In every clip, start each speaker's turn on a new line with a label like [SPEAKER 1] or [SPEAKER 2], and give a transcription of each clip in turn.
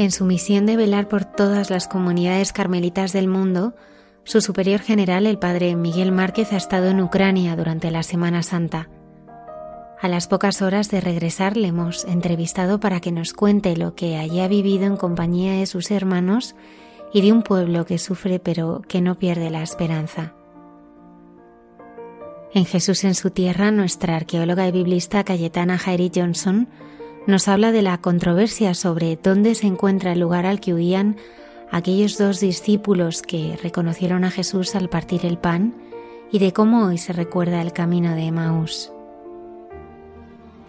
[SPEAKER 1] En su misión de velar por todas las comunidades carmelitas del mundo, su superior general, el padre Miguel Márquez, ha estado en Ucrania durante la Semana Santa. A las pocas horas de regresar le hemos entrevistado para que nos cuente lo que allí ha vivido en compañía de sus hermanos y de un pueblo que sufre pero que no pierde la esperanza. En Jesús en su tierra, nuestra arqueóloga y biblista Cayetana Jairi Johnson nos habla de la controversia sobre dónde se encuentra el lugar al que huían aquellos dos discípulos que reconocieron a Jesús al partir el pan y de cómo hoy se recuerda el camino de Emaús.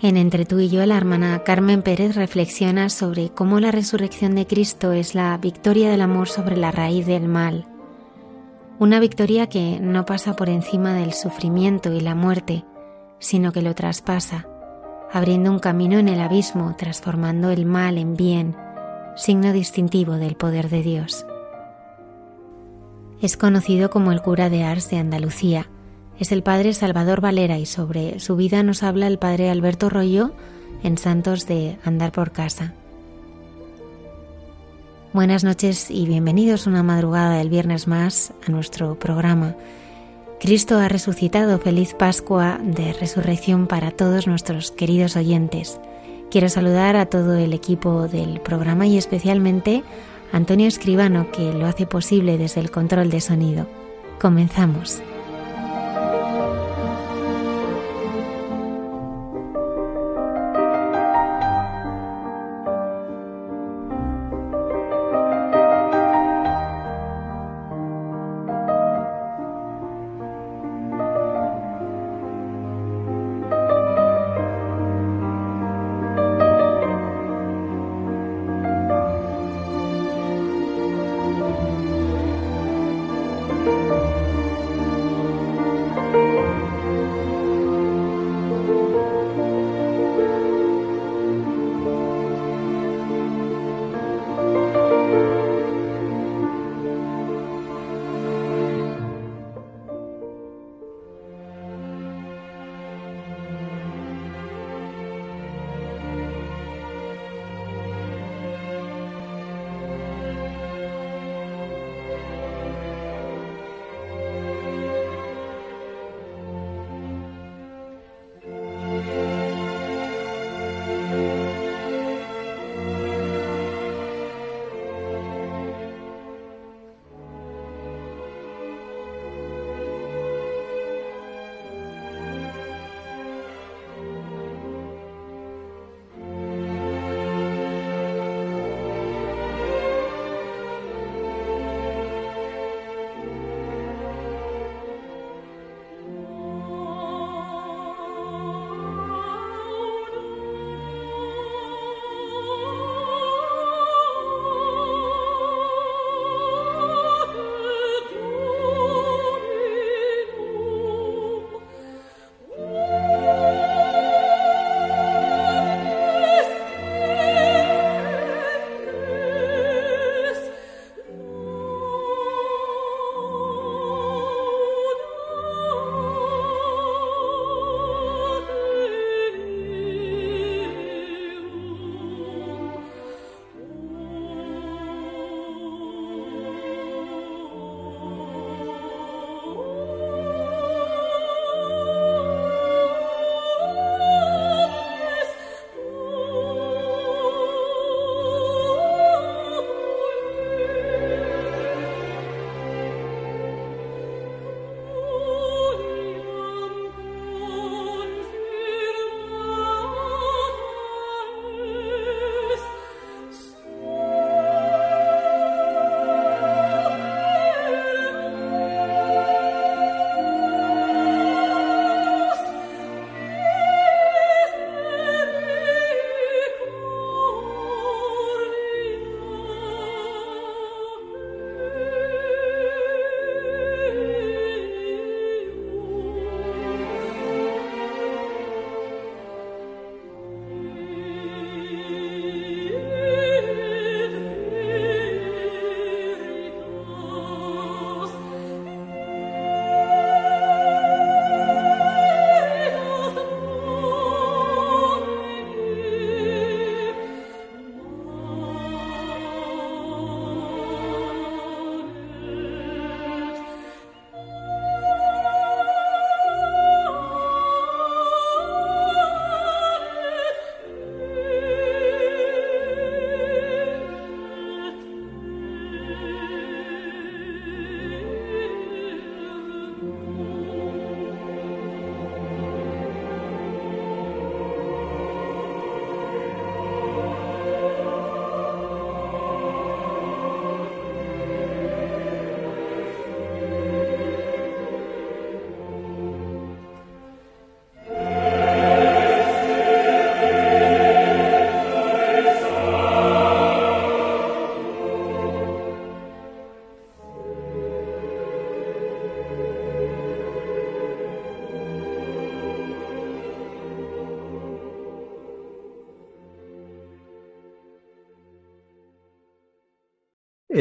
[SPEAKER 1] En Entre tú y yo, la hermana Carmen Pérez reflexiona sobre cómo la resurrección de Cristo es la victoria del amor sobre la raíz del mal. Una victoria que no pasa por encima del sufrimiento y la muerte, sino que lo traspasa abriendo un camino en el abismo, transformando el mal en bien, signo distintivo del poder de Dios. Es conocido como el cura de Ars de Andalucía. Es el padre Salvador Valera y sobre su vida nos habla el padre Alberto Rollo en Santos de Andar por Casa. Buenas noches y bienvenidos una madrugada del viernes más a nuestro programa Cristo ha resucitado. Feliz Pascua de Resurrección para todos nuestros queridos oyentes. Quiero saludar a todo el equipo del programa y especialmente a Antonio Escribano que lo hace posible desde el control de sonido. Comenzamos.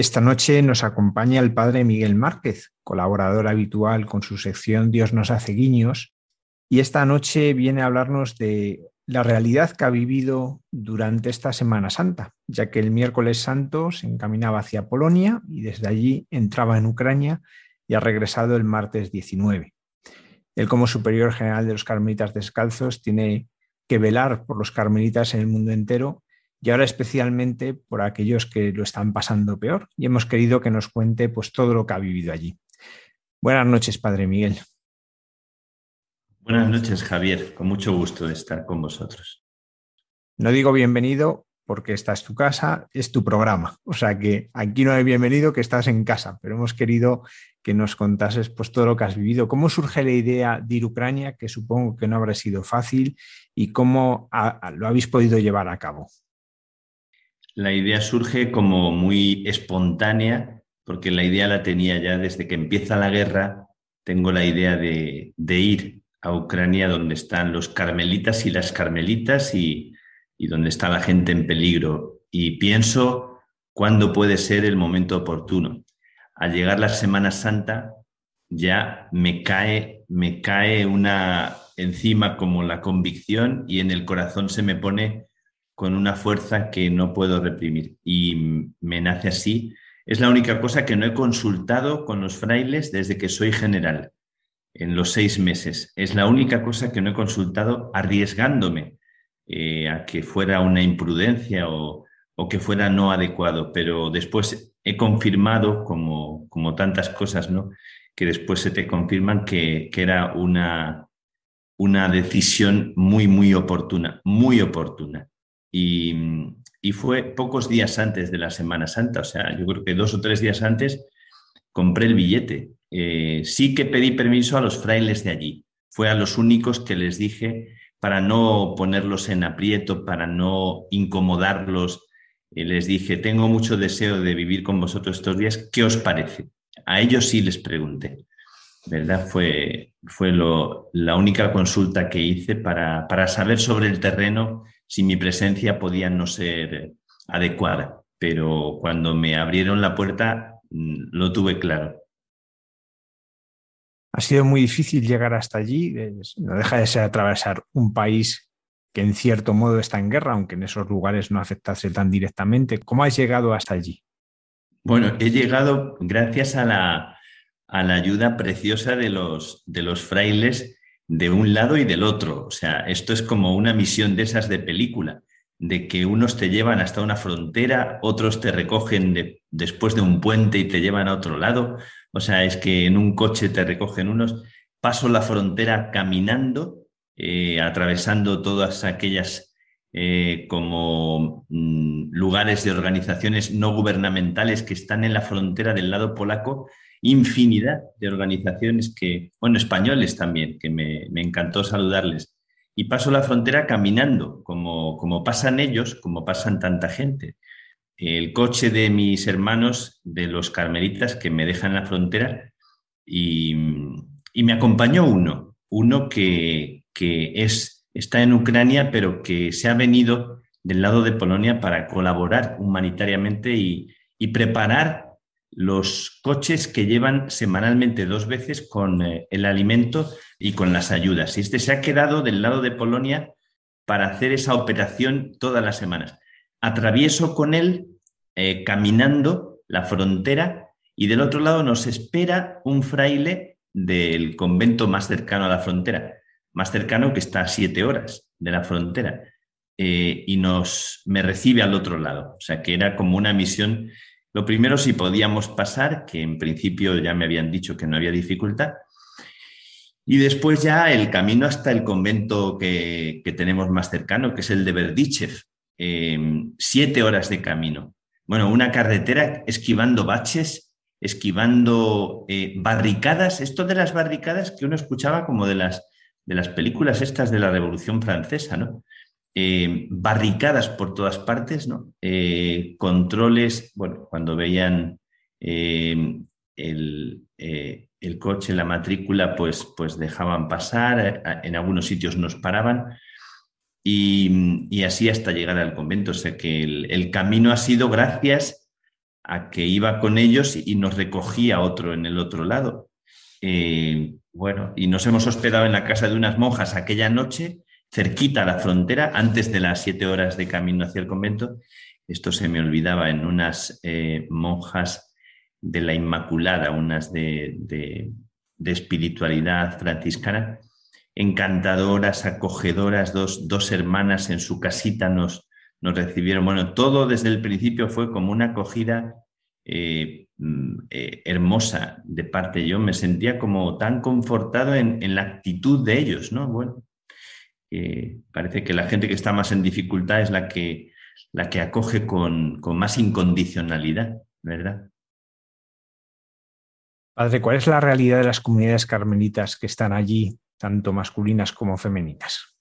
[SPEAKER 2] Esta noche nos acompaña el padre Miguel Márquez, colaborador habitual con su sección Dios nos hace guiños, y esta noche viene a hablarnos de la realidad que ha vivido durante esta Semana Santa, ya que el miércoles santo se encaminaba hacia Polonia y desde allí entraba en Ucrania y ha regresado el martes 19. Él como superior general de los carmelitas descalzos tiene que velar por los carmelitas en el mundo entero y ahora especialmente por aquellos que lo están pasando peor. Y hemos querido que nos cuente pues todo lo que ha vivido allí. Buenas noches, Padre Miguel.
[SPEAKER 3] Buenas noches, Javier. Con mucho gusto de estar con vosotros.
[SPEAKER 2] No digo bienvenido porque esta es tu casa, es tu programa. O sea que aquí no hay bienvenido, que estás en casa, pero hemos querido que nos contases pues, todo lo que has vivido. ¿Cómo surge la idea de ir a Ucrania, que supongo que no habrá sido fácil, y cómo lo habéis podido llevar a cabo?
[SPEAKER 3] La idea surge como muy espontánea, porque la idea la tenía ya desde que empieza la guerra. Tengo la idea de, ir a Ucrania donde están los carmelitas y las carmelitas y, y donde está la gente en peligro. Y pienso cuándo puede ser el momento oportuno. Al llegar la Semana Santa ya me cae, me cae una encima como la convicción y en el corazón se me pone con una fuerza que no puedo reprimir y me nace así. Es la única cosa que no he consultado con los frailes desde que soy general, en los seis meses. Es la única cosa que no he consultado arriesgándome eh, a que fuera una imprudencia o, que fuera no adecuado, pero después he confirmado, como, como tantas cosas, ¿no? que después se te confirman que, que era una, una decisión muy, muy oportuna, muy oportuna. Y, fue pocos días antes de la Semana Santa, o sea, yo creo que dos o tres días antes compré el billete. Eh, sí que pedí permiso a los frailes de allí. Fue a los únicos que les dije para no ponerlos en aprieto, para no incomodarlos. Eh, les dije, tengo mucho deseo de vivir con vosotros estos días. ¿Qué os parece? A ellos sí les pregunté. Fue, fue la única consulta que hice para, para saber sobre el terreno si mi presencia podía no ser adecuada, pero cuando me abrieron la puerta mm, lo tuve claro.
[SPEAKER 2] Ha sido muy difícil llegar hasta allí, no deja de ser atravesar un país que en cierto modo está en guerra, aunque en esos lugares no afectase tan directamente. ¿Cómo has llegado hasta allí?
[SPEAKER 3] Bueno, he llegado gracias a la, a la ayuda preciosa de los, de los frailes de un lado y del otro. O sea, esto es como una misión de esas de película, de que unos te llevan hasta una frontera, otros te recogen después de un puente y te llevan a otro lado. O sea, es que en un coche te recogen unos. Paso la frontera caminando, eh, atravesando todas aquellas eh, como mm, lugares de organizaciones no gubernamentales que están en la frontera del lado polaco infinidad de organizaciones que, bueno, españoles también, que me, encantó saludarles. Y paso la frontera caminando, como, como pasan ellos, como pasan tanta gente. El coche de mis hermanos, de los carmelitas, que me dejan la frontera, y, me acompañó uno, uno que, es, está en Ucrania, pero que se ha venido del lado de Polonia para colaborar humanitariamente y, y preparar los coches que llevan semanalmente dos veces con eh, el alimento y con las ayudas. Y este se ha quedado del lado de Polonia para hacer esa operación todas las semanas. Atravieso con él eh, caminando la frontera y del otro lado nos espera un fraile del convento más cercano a la frontera, más cercano que está a siete horas de la frontera, eh, y nos me recibe al otro lado. O sea que era como una misión lo primero, si podíamos pasar, que en principio ya me habían dicho que no había dificultad. Y después ya el camino hasta el convento que, tenemos más cercano, que es el de Berdichev. Em, siete horas de camino. Bueno, una carretera esquivando baches, esquivando eh, barricadas. Esto de las barricadas que uno escuchaba como de las, de las películas estas de la Revolución Francesa, ¿no? Eh, barricadas por todas partes, ¿no? Eh, controles, bueno, cuando veían eh, el, coche, la matrícula, pues, pues dejaban pasar, en algunos sitios nos paraban y, así hasta llegar al convento. O sea que el, camino ha sido gracias a que iba con ellos y nos recogía otro en el otro lado. Bueno, y nos hemos hospedado en la casa de unas monjas aquella noche, cerquita a la frontera, antes de las siete horas de camino hacia el convento. Esto se me olvidaba en unas eh, monjas de la Inmaculada, unas de, de, espiritualidad franciscana, encantadoras, acogedoras, dos, dos hermanas en su casita nos, nos recibieron. Bueno, todo desde el principio fue como una acogida eh, mm, eh, hermosa de parte. Yo me sentía como tan confortado en, la actitud de ellos, ¿no? Bueno, parece que la gente que está más en dificultad es la que, la que acoge con, con más incondicionalidad, ¿verdad?
[SPEAKER 2] Padre, ¿cuál es la realidad de las comunidades carmelitas que están allí, tanto masculinas como femeninas?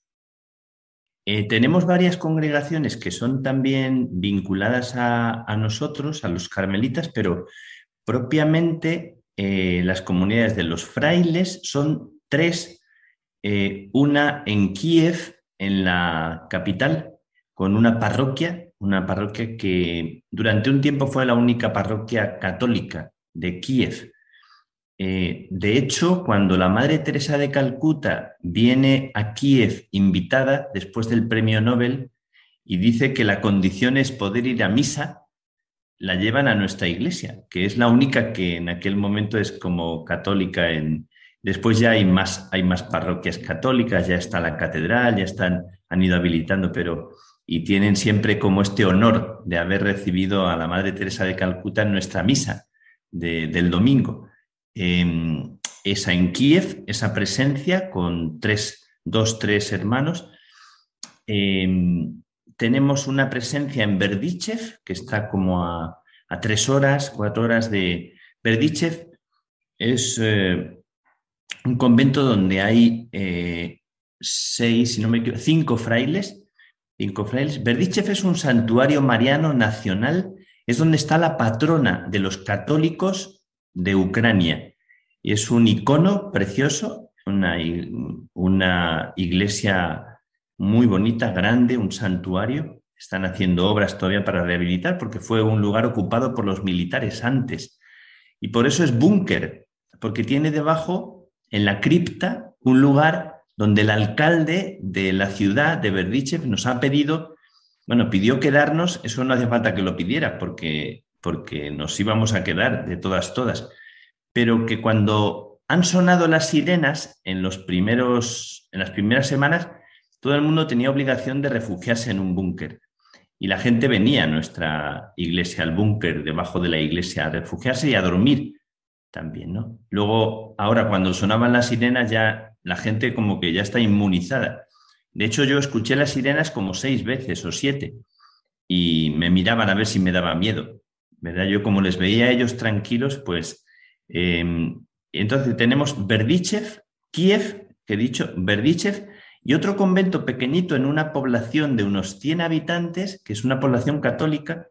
[SPEAKER 3] Eh, tenemos varias congregaciones que son también vinculadas a, nosotros, a los carmelitas, pero propiamente eh, las comunidades de los frailes son tres, eh, una en Kiev, en la capital, con una parroquia, una parroquia que durante un tiempo fue la única parroquia católica de Kiev. Eh, de hecho, cuando la Madre Teresa de Calcuta viene a Kiev invitada después del premio Nobel y dice que la condición es poder ir a misa, la llevan a nuestra iglesia, que es la única que en aquel momento es como católica. En... Después ya hay más, hay más parroquias católicas, ya está la catedral, ya están, han ido habilitando, pero y tienen siempre como este honor de haber recibido a la Madre Teresa de Calcuta en nuestra misa del domingo. Em, esa en Kiev, esa presencia con tres, dos, tres hermanos. Em, tenemos una presencia en Berdichev, que está como a, tres horas, cuatro horas de Berdichev. Es eh, un convento donde hay eh, seis, si no me equivoco, cinco frailes. Cinco frailes. Berdichev es un santuario mariano nacional, es donde está la patrona de los católicos de Ucrania. Es un icono precioso, una, una iglesia muy bonita, grande, un santuario. Están haciendo obras todavía para rehabilitar porque fue un lugar ocupado por los militares antes. Y por eso es búnker, porque tiene debajo, en la cripta, un lugar donde el alcalde de la ciudad de Berdichev nos ha pedido, bueno, pidió quedarnos, eso no hace falta que lo pidiera, porque porque nos íbamos a quedar de todas, todas, pero que cuando han sonado las sirenas en, los primeros, en las primeras semanas, todo el mundo tenía obligación de refugiarse en un búnker. Y la gente venía a nuestra iglesia, al búnker, debajo de la iglesia, a refugiarse y a dormir también, ¿no? Luego, ahora cuando sonaban las sirenas, ya la gente como que ya está inmunizada. De hecho, yo escuché las sirenas como seis veces o siete y me miraban a ver si me daba miedo. ¿verdad? Yo como les veía a ellos tranquilos, pues em, entonces tenemos Berdichev, Kiev, que he dicho, Berdichev, y otro convento pequeñito en una población de unos 100 habitantes, que es una población católica,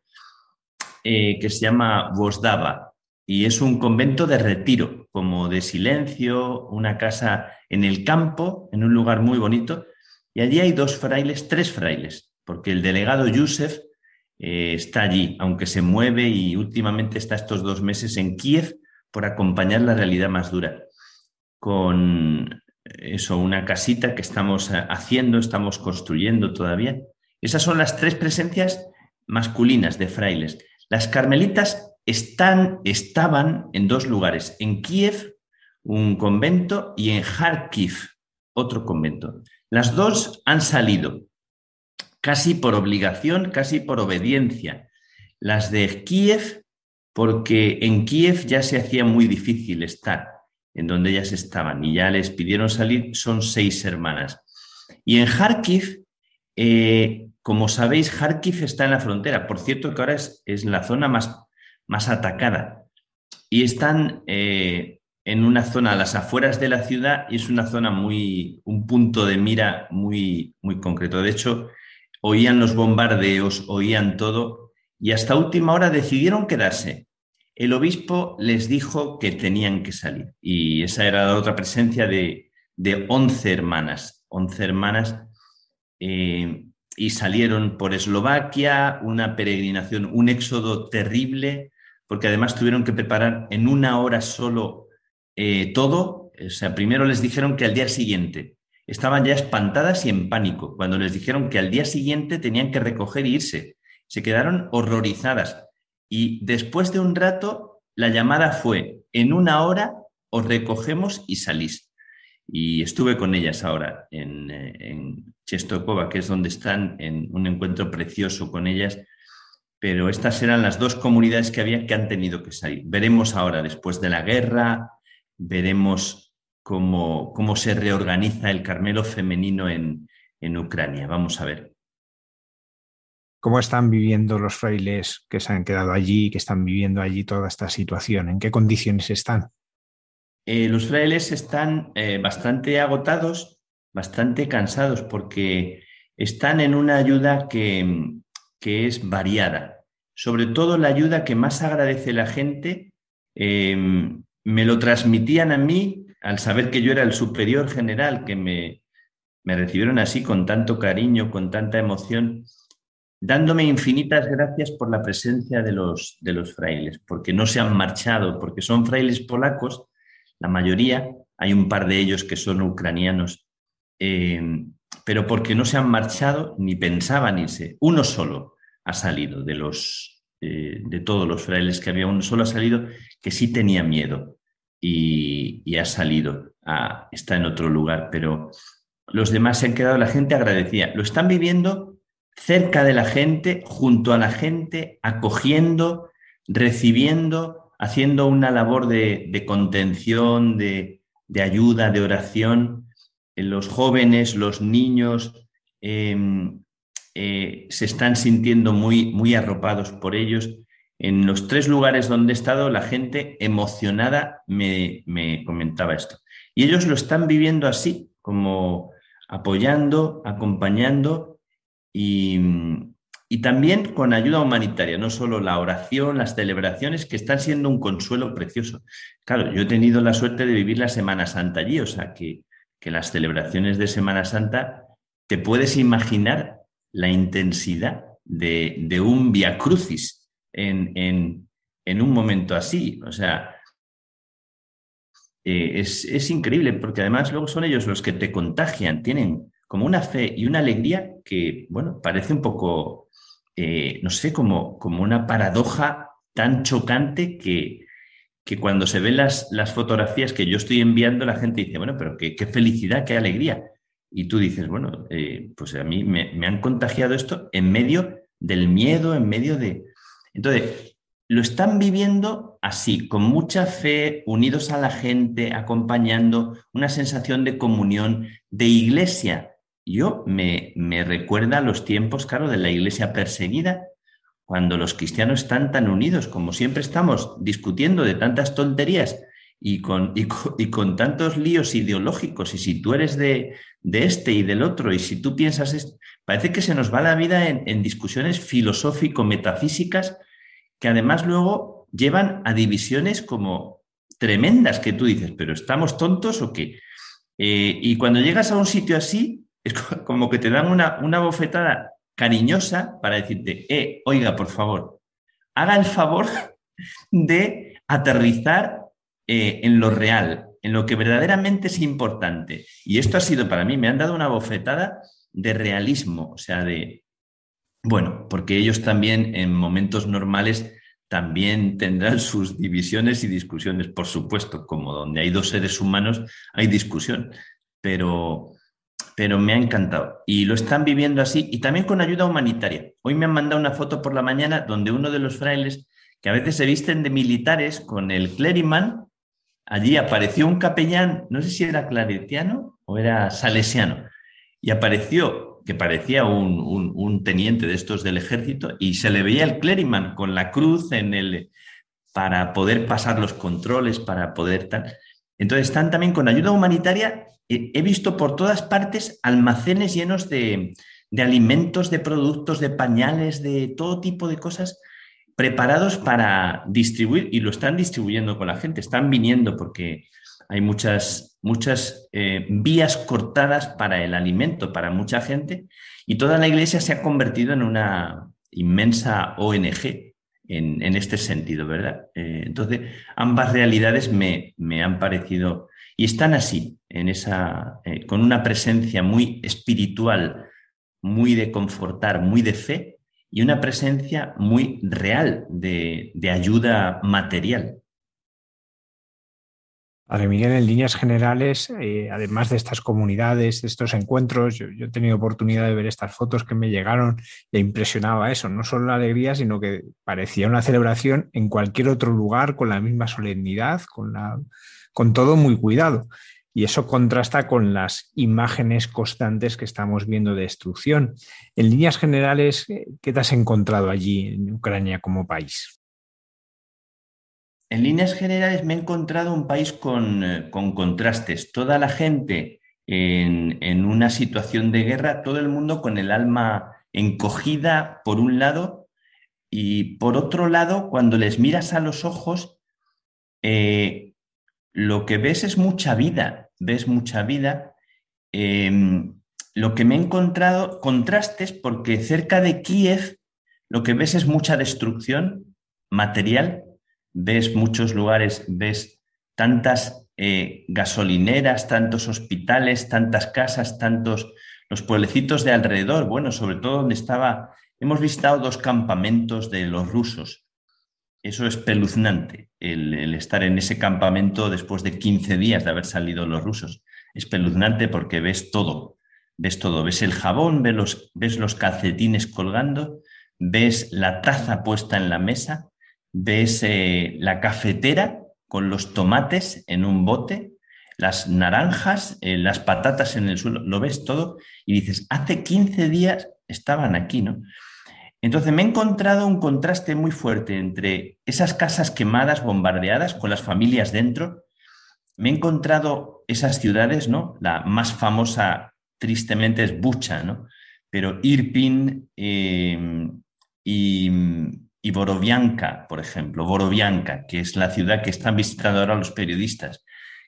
[SPEAKER 3] eh, que se llama Vozdava, y es un convento de retiro, como de silencio, una casa en el campo, en un lugar muy bonito, y allí hay dos frailes, tres frailes, porque el delegado Yusef eh, está allí, aunque se mueve y últimamente está estos dos meses en Kiev por acompañar la realidad más dura. Con eso, una casita que estamos eh, haciendo, estamos construyendo todavía. Esas son las tres presencias masculinas de frailes. Las carmelitas están, estaban en dos lugares, en Kiev, un convento, y en Kharkiv, otro convento. Las dos han salido casi por obligación, casi por obediencia. Las de Kiev, porque en Kiev ya se hacía muy difícil estar en donde ellas estaban y ya les pidieron salir, son seis hermanas. Y en Kharkiv, eh, como sabéis, Kharkiv está en la frontera. Por cierto, que ahora es, la zona más, más atacada. Y están eh, en una zona a las afueras de la ciudad y es una zona muy, un punto de mira muy, muy concreto. De hecho, oían los bombardeos, oían todo, y hasta última hora decidieron quedarse. El obispo les dijo que tenían que salir, y esa era la otra presencia de, de 11 hermanas, 11 hermanas, eh, y salieron por Eslovaquia, una peregrinación, un éxodo terrible, porque además tuvieron que preparar en una hora solo eh, todo. O sea, primero les dijeron que al día siguiente estaban ya espantadas y en pánico cuando les dijeron que al día siguiente tenían que recoger e irse. Se quedaron horrorizadas. Y después de un rato, la llamada fue, en una hora os recogemos y salís. Y estuve con ellas ahora en, eh, en Chestokova, que es donde están, en un encuentro precioso con ellas. Pero estas eran las dos comunidades que había que han tenido que salir. Veremos ahora, después de la guerra, veremos cómo, cómo se reorganiza el Carmelo femenino en, en Ucrania. Vamos a ver.
[SPEAKER 2] ¿Cómo están viviendo los frailes que se han quedado allí, que están viviendo allí toda esta situación? ¿En qué condiciones están?
[SPEAKER 3] Eh, los frailes están eh, bastante agotados, bastante cansados, porque están en una ayuda que, es variada. Sobre todo la ayuda que más agradece la gente, em, me lo transmitían a mí al saber que yo era el superior general, que me, me recibieron así con tanto cariño, con tanta emoción, dándome infinitas gracias por la presencia de los, de los frailes, porque no se han marchado, porque son frailes polacos la mayoría, hay un par de ellos que son ucranianos, eh, pero porque no se han marchado ni pensaban irse. Uno solo ha salido de los eh, de todos los frailes que había, uno solo ha salido que sí tenía miedo y, ha salido, está en otro lugar, pero los demás se han quedado, la gente agradecía. Lo están viviendo cerca de la gente, junto a la gente, acogiendo, recibiendo haciendo una labor de, contención, de, ayuda, de oración. Eh, los jóvenes, los niños em, eh, se están sintiendo muy, muy arropados por ellos. En los tres lugares donde he estado, la gente emocionada me, me comentaba esto. Y ellos lo están viviendo así, como apoyando, acompañando y, y también con ayuda humanitaria, no solo la oración, las celebraciones, que están siendo un consuelo precioso. Claro, yo he tenido la suerte de vivir la Semana Santa allí, o sea que, que las celebraciones de Semana Santa, te puedes imaginar la intensidad de, un via crucis en, un momento así. O sea, eh, es, es increíble porque además luego son ellos los que te contagian, tienen como una fe y una alegría que, bueno, parece un poco eh, no sé, como, como una paradoja tan chocante que, que cuando se ven las, las, fotografías que yo estoy enviando, la gente dice, bueno, pero qué, felicidad, qué alegría. Y tú dices, bueno, eh, pues a mí me, me, han contagiado esto en medio del miedo, en medio de... Entonces, lo están viviendo así, con mucha fe, unidos a la gente, acompañando, una sensación de comunión, de iglesia, yo me, me recuerda los tiempos, claro, de la iglesia perseguida, cuando los cristianos están tan unidos, como siempre estamos discutiendo de tantas tonterías y con, y con, tantos líos ideológicos, y si tú eres de, de, este y del otro, y si tú piensas esto, parece que se nos va la vida en, en discusiones filosófico-metafísicas que además luego llevan a divisiones como tremendas que tú dices, pero ¿estamos tontos o qué? Eh, y cuando llegas a un sitio así, es como que te dan una, una bofetada cariñosa para decirte, eh, oiga, por favor, haga el favor de aterrizar eh, en lo real, en lo que verdaderamente es importante. Y esto ha sido para mí, me han dado una bofetada de realismo, o sea, de, bueno, porque ellos también en momentos normales también tendrán sus divisiones y discusiones, por supuesto, como donde hay dos seres humanos hay discusión, pero, pero me ha encantado. Y lo están viviendo así y también con ayuda humanitaria. Hoy me han mandado una foto por la mañana donde uno de los frailes, que a veces se visten de militares con el clériman, allí apareció un capellán, no sé si era claretiano o era salesiano, y apareció que parecía un, un, teniente de estos del ejército y se le veía el clériman con la cruz en el para poder pasar los controles, para poder tal. Entonces están también con ayuda humanitaria he visto por todas partes almacenes llenos de, alimentos, de productos, de pañales, de todo tipo de cosas preparados para distribuir y lo están distribuyendo con la gente. Están viniendo porque hay muchas, muchas eh, vías cortadas para el alimento para mucha gente y toda la iglesia se ha convertido en una inmensa ONG en, este sentido, ¿verdad? Eh, entonces, ambas realidades me, han parecido y están así, eh, con una presencia muy espiritual, muy de confortar, muy de fe, y una presencia muy real de ayuda material.
[SPEAKER 2] Padre Miguel, en líneas generales, eh, además de estas comunidades, de estos encuentros, yo, he tenido oportunidad de ver estas fotos que me llegaron e impresionaba eso, no solo la alegría, sino que parecía una celebración en cualquier otro lugar con la misma solemnidad, con, la, con todo muy cuidado. Y eso contrasta con las imágenes constantes que estamos viendo de destrucción. En líneas generales, ¿qué te has encontrado allí en Ucrania como país?
[SPEAKER 3] En líneas generales me he encontrado un país con, eh, contrastes. Toda la gente en, una situación de guerra, todo el mundo con el alma encogida por un lado y por otro lado, cuando les miras a los ojos, eh, lo que ves es mucha vida, ves mucha vida. Em, lo que me he encontrado, contrastes, porque cerca de Kiev lo que ves es mucha destrucción material ves muchos lugares, ves tantas eh, gasolineras, tantos hospitales, tantas casas, tantos los pueblecitos de alrededor, bueno, sobre todo donde estaba, hemos visitado dos campamentos de los rusos. Eso es peluznante, el, estar en ese campamento después de 15 días de haber salido los rusos. Es peluznante porque ves todo, ves todo, ves el jabón, ves los, calcetines colgando, ves la taza puesta en la mesa, ves eh, la cafetera con los tomates en un bote, las naranjas, eh, las patatas en el suelo, lo ves todo y dices, hace 15 días estaban aquí, ¿no? Entonces me he encontrado un contraste muy fuerte entre esas casas quemadas, bombardeadas, con las familias dentro. Me he encontrado esas ciudades, ¿no? La más famosa, tristemente, es Bucha, ¿no? Pero Irpin eh, y y por ejemplo, Borovianka, que es la ciudad que están visitando ahora los periodistas,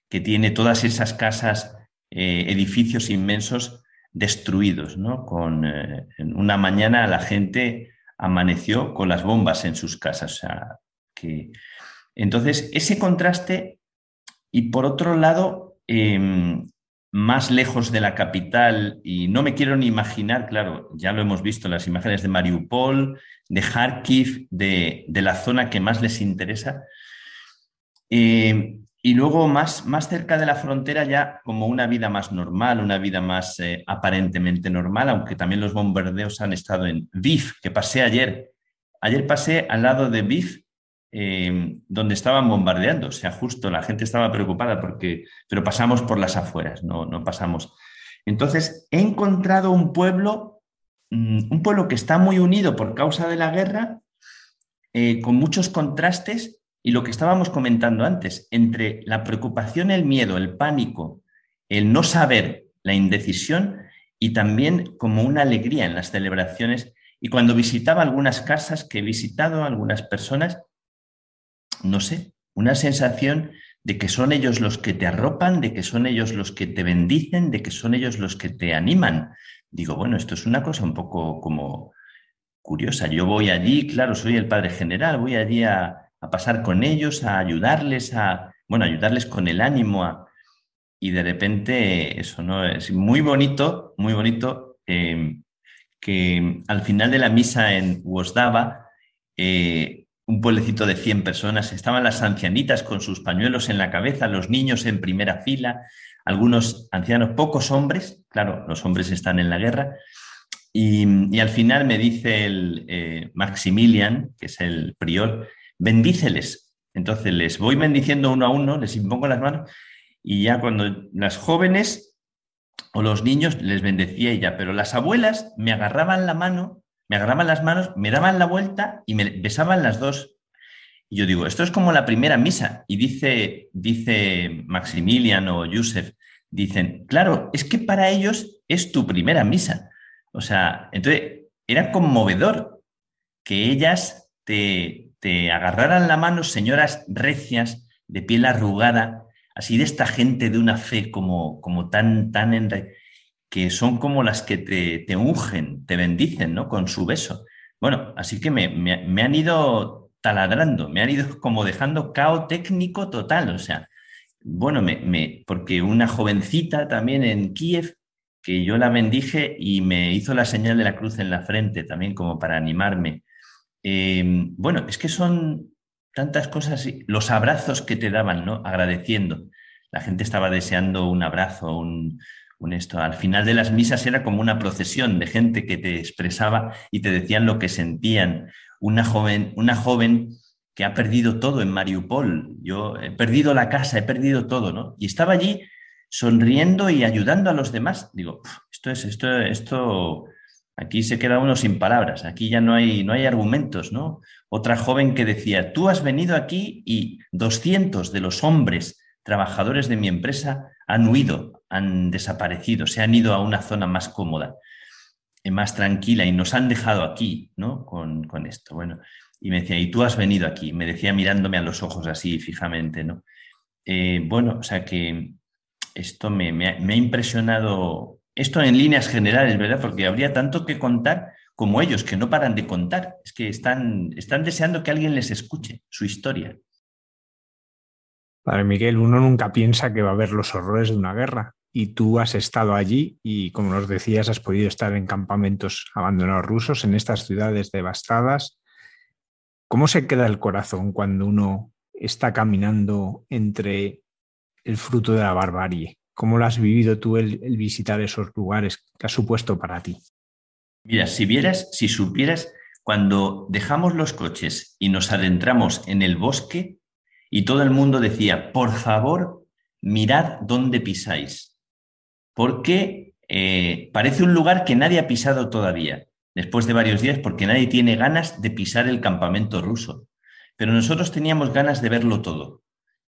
[SPEAKER 3] que tiene todas esas casas, eh, edificios inmensos destruidos, ¿no? Con eh, una mañana la gente amaneció con las bombas en sus casas. que... Entonces, ese contraste, y por otro lado, em, más lejos de la capital, y no me quiero ni imaginar, claro, ya lo hemos visto en las imágenes de Mariupol, de Kharkiv, de, la zona que más les interesa. Eh, y luego más, más cerca de la frontera ya como una vida más normal, una vida más eh, aparentemente normal, aunque también los bombardeos han estado en Viv, que pasé ayer. Ayer pasé al lado de Viv, eh, donde estaban bombardeando, o sea, justo la gente estaba preocupada porque, pero pasamos por las afueras, no, no pasamos. Entonces, he encontrado un pueblo Mm, un pueblo que está muy unido por causa de la guerra, eh, con muchos contrastes y lo que estábamos comentando antes, entre la preocupación, el miedo, el pánico, el no saber, la indecisión y también como una alegría en las celebraciones. Y cuando visitaba algunas casas que he visitado, algunas personas, no sé, una sensación de que son ellos los que te arropan, de que son ellos los que te bendicen, de que son ellos los que te animan, digo, bueno, esto es una cosa un poco como curiosa. Yo voy allí, claro, soy el padre general, voy allí a, pasar con ellos, a ayudarles, a, bueno, ayudarles con el ánimo. y de repente eso, ¿no? Es muy bonito, muy bonito em, que al final de la misa en Wosdava, eh, un pueblecito de 100 personas, estaban las ancianitas con sus pañuelos en la cabeza, los niños en primera fila, algunos ancianos, pocos hombres, claro, los hombres están en la guerra, y, al final me dice el eh, Maximilian, que es el prior, bendíceles. Entonces les voy bendiciendo uno a uno, les impongo las manos, y ya cuando las jóvenes o los niños les bendecía ella, pero las abuelas me agarraban la mano, me agarraban las manos, me daban la vuelta y me besaban las dos y yo digo, esto es como la primera misa. Y dice, dice Maximilian o Yusef, dicen, claro, es que para ellos es tu primera misa. O sea, entonces era conmovedor que ellas te, te agarraran la mano, señoras recias, de piel arrugada, así de esta gente de una fe como, como tan, tan que son como las que te, te ungen, te bendicen, ¿no? Con su beso. Bueno, así que me, me han ido taladrando, me han ido como dejando caos técnico total, o sea, bueno, me, porque una jovencita también en Kiev, que yo la bendije y me hizo la señal de la cruz en la frente también como para animarme. Em, bueno, es que son tantas cosas, los abrazos que te daban, ¿no? Agradeciendo. La gente estaba deseando un abrazo, un, esto. Al final de las misas era como una procesión de gente que te expresaba y te decían lo que sentían. Una joven, una joven que ha perdido todo en Mariupol. Yo he perdido la casa, he perdido todo, ¿no? Y estaba allí sonriendo y ayudando a los demás. Digo, esto es, esto, esto, aquí se queda uno sin palabras, aquí ya no hay, no hay argumentos, ¿no? Otra joven que decía, tú has venido aquí y 200 de los hombres trabajadores de mi empresa han huido, han desaparecido, se han ido a una zona más cómoda, eh, más tranquila y nos han dejado aquí, ¿no? Con, con esto. Bueno, y me decía, ¿y tú has venido aquí? Me decía mirándome a los ojos así fijamente, ¿no? Eh, bueno, o sea que esto me, me, ha, impresionado, esto en líneas generales, ¿verdad? Porque habría tanto que contar como ellos, que no paran de contar, es que están, están deseando que alguien les escuche su historia.
[SPEAKER 2] Padre Miguel, uno nunca piensa que va a haber los horrores de una guerra y tú has estado allí y, como nos decías, has podido estar en campamentos abandonados rusos, en estas ciudades devastadas ¿Cómo se queda el corazón cuando uno está caminando entre el fruto de la barbarie? ¿Cómo lo has vivido tú el, visitar esos lugares? ¿Qué ha supuesto para ti?
[SPEAKER 3] Mira, si vieras, si supieras, cuando dejamos los coches y nos adentramos en el bosque y todo el mundo decía, por favor, mirad dónde pisáis, porque eh, parece un lugar que nadie ha pisado todavía después de varios días porque nadie tiene ganas de pisar el campamento ruso. Pero nosotros teníamos ganas de verlo todo.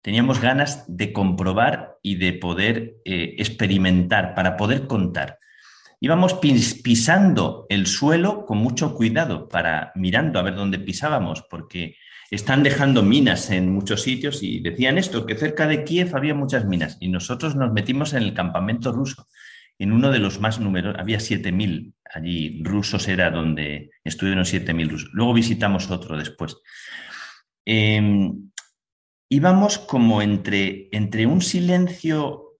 [SPEAKER 3] Teníamos ganas de comprobar y de poder eh, experimentar, para poder contar. Íbamos pisando el suelo con mucho cuidado, para mirando a ver dónde pisábamos, porque están dejando minas en muchos sitios y decían esto, que cerca de Kiev había muchas minas y nosotros nos metimos en el campamento ruso en uno de los más numerosos, había 7.000 allí, rusos era donde estuvieron 7.000 rusos. Luego visitamos otro después. Em, íbamos como entre, entre un silencio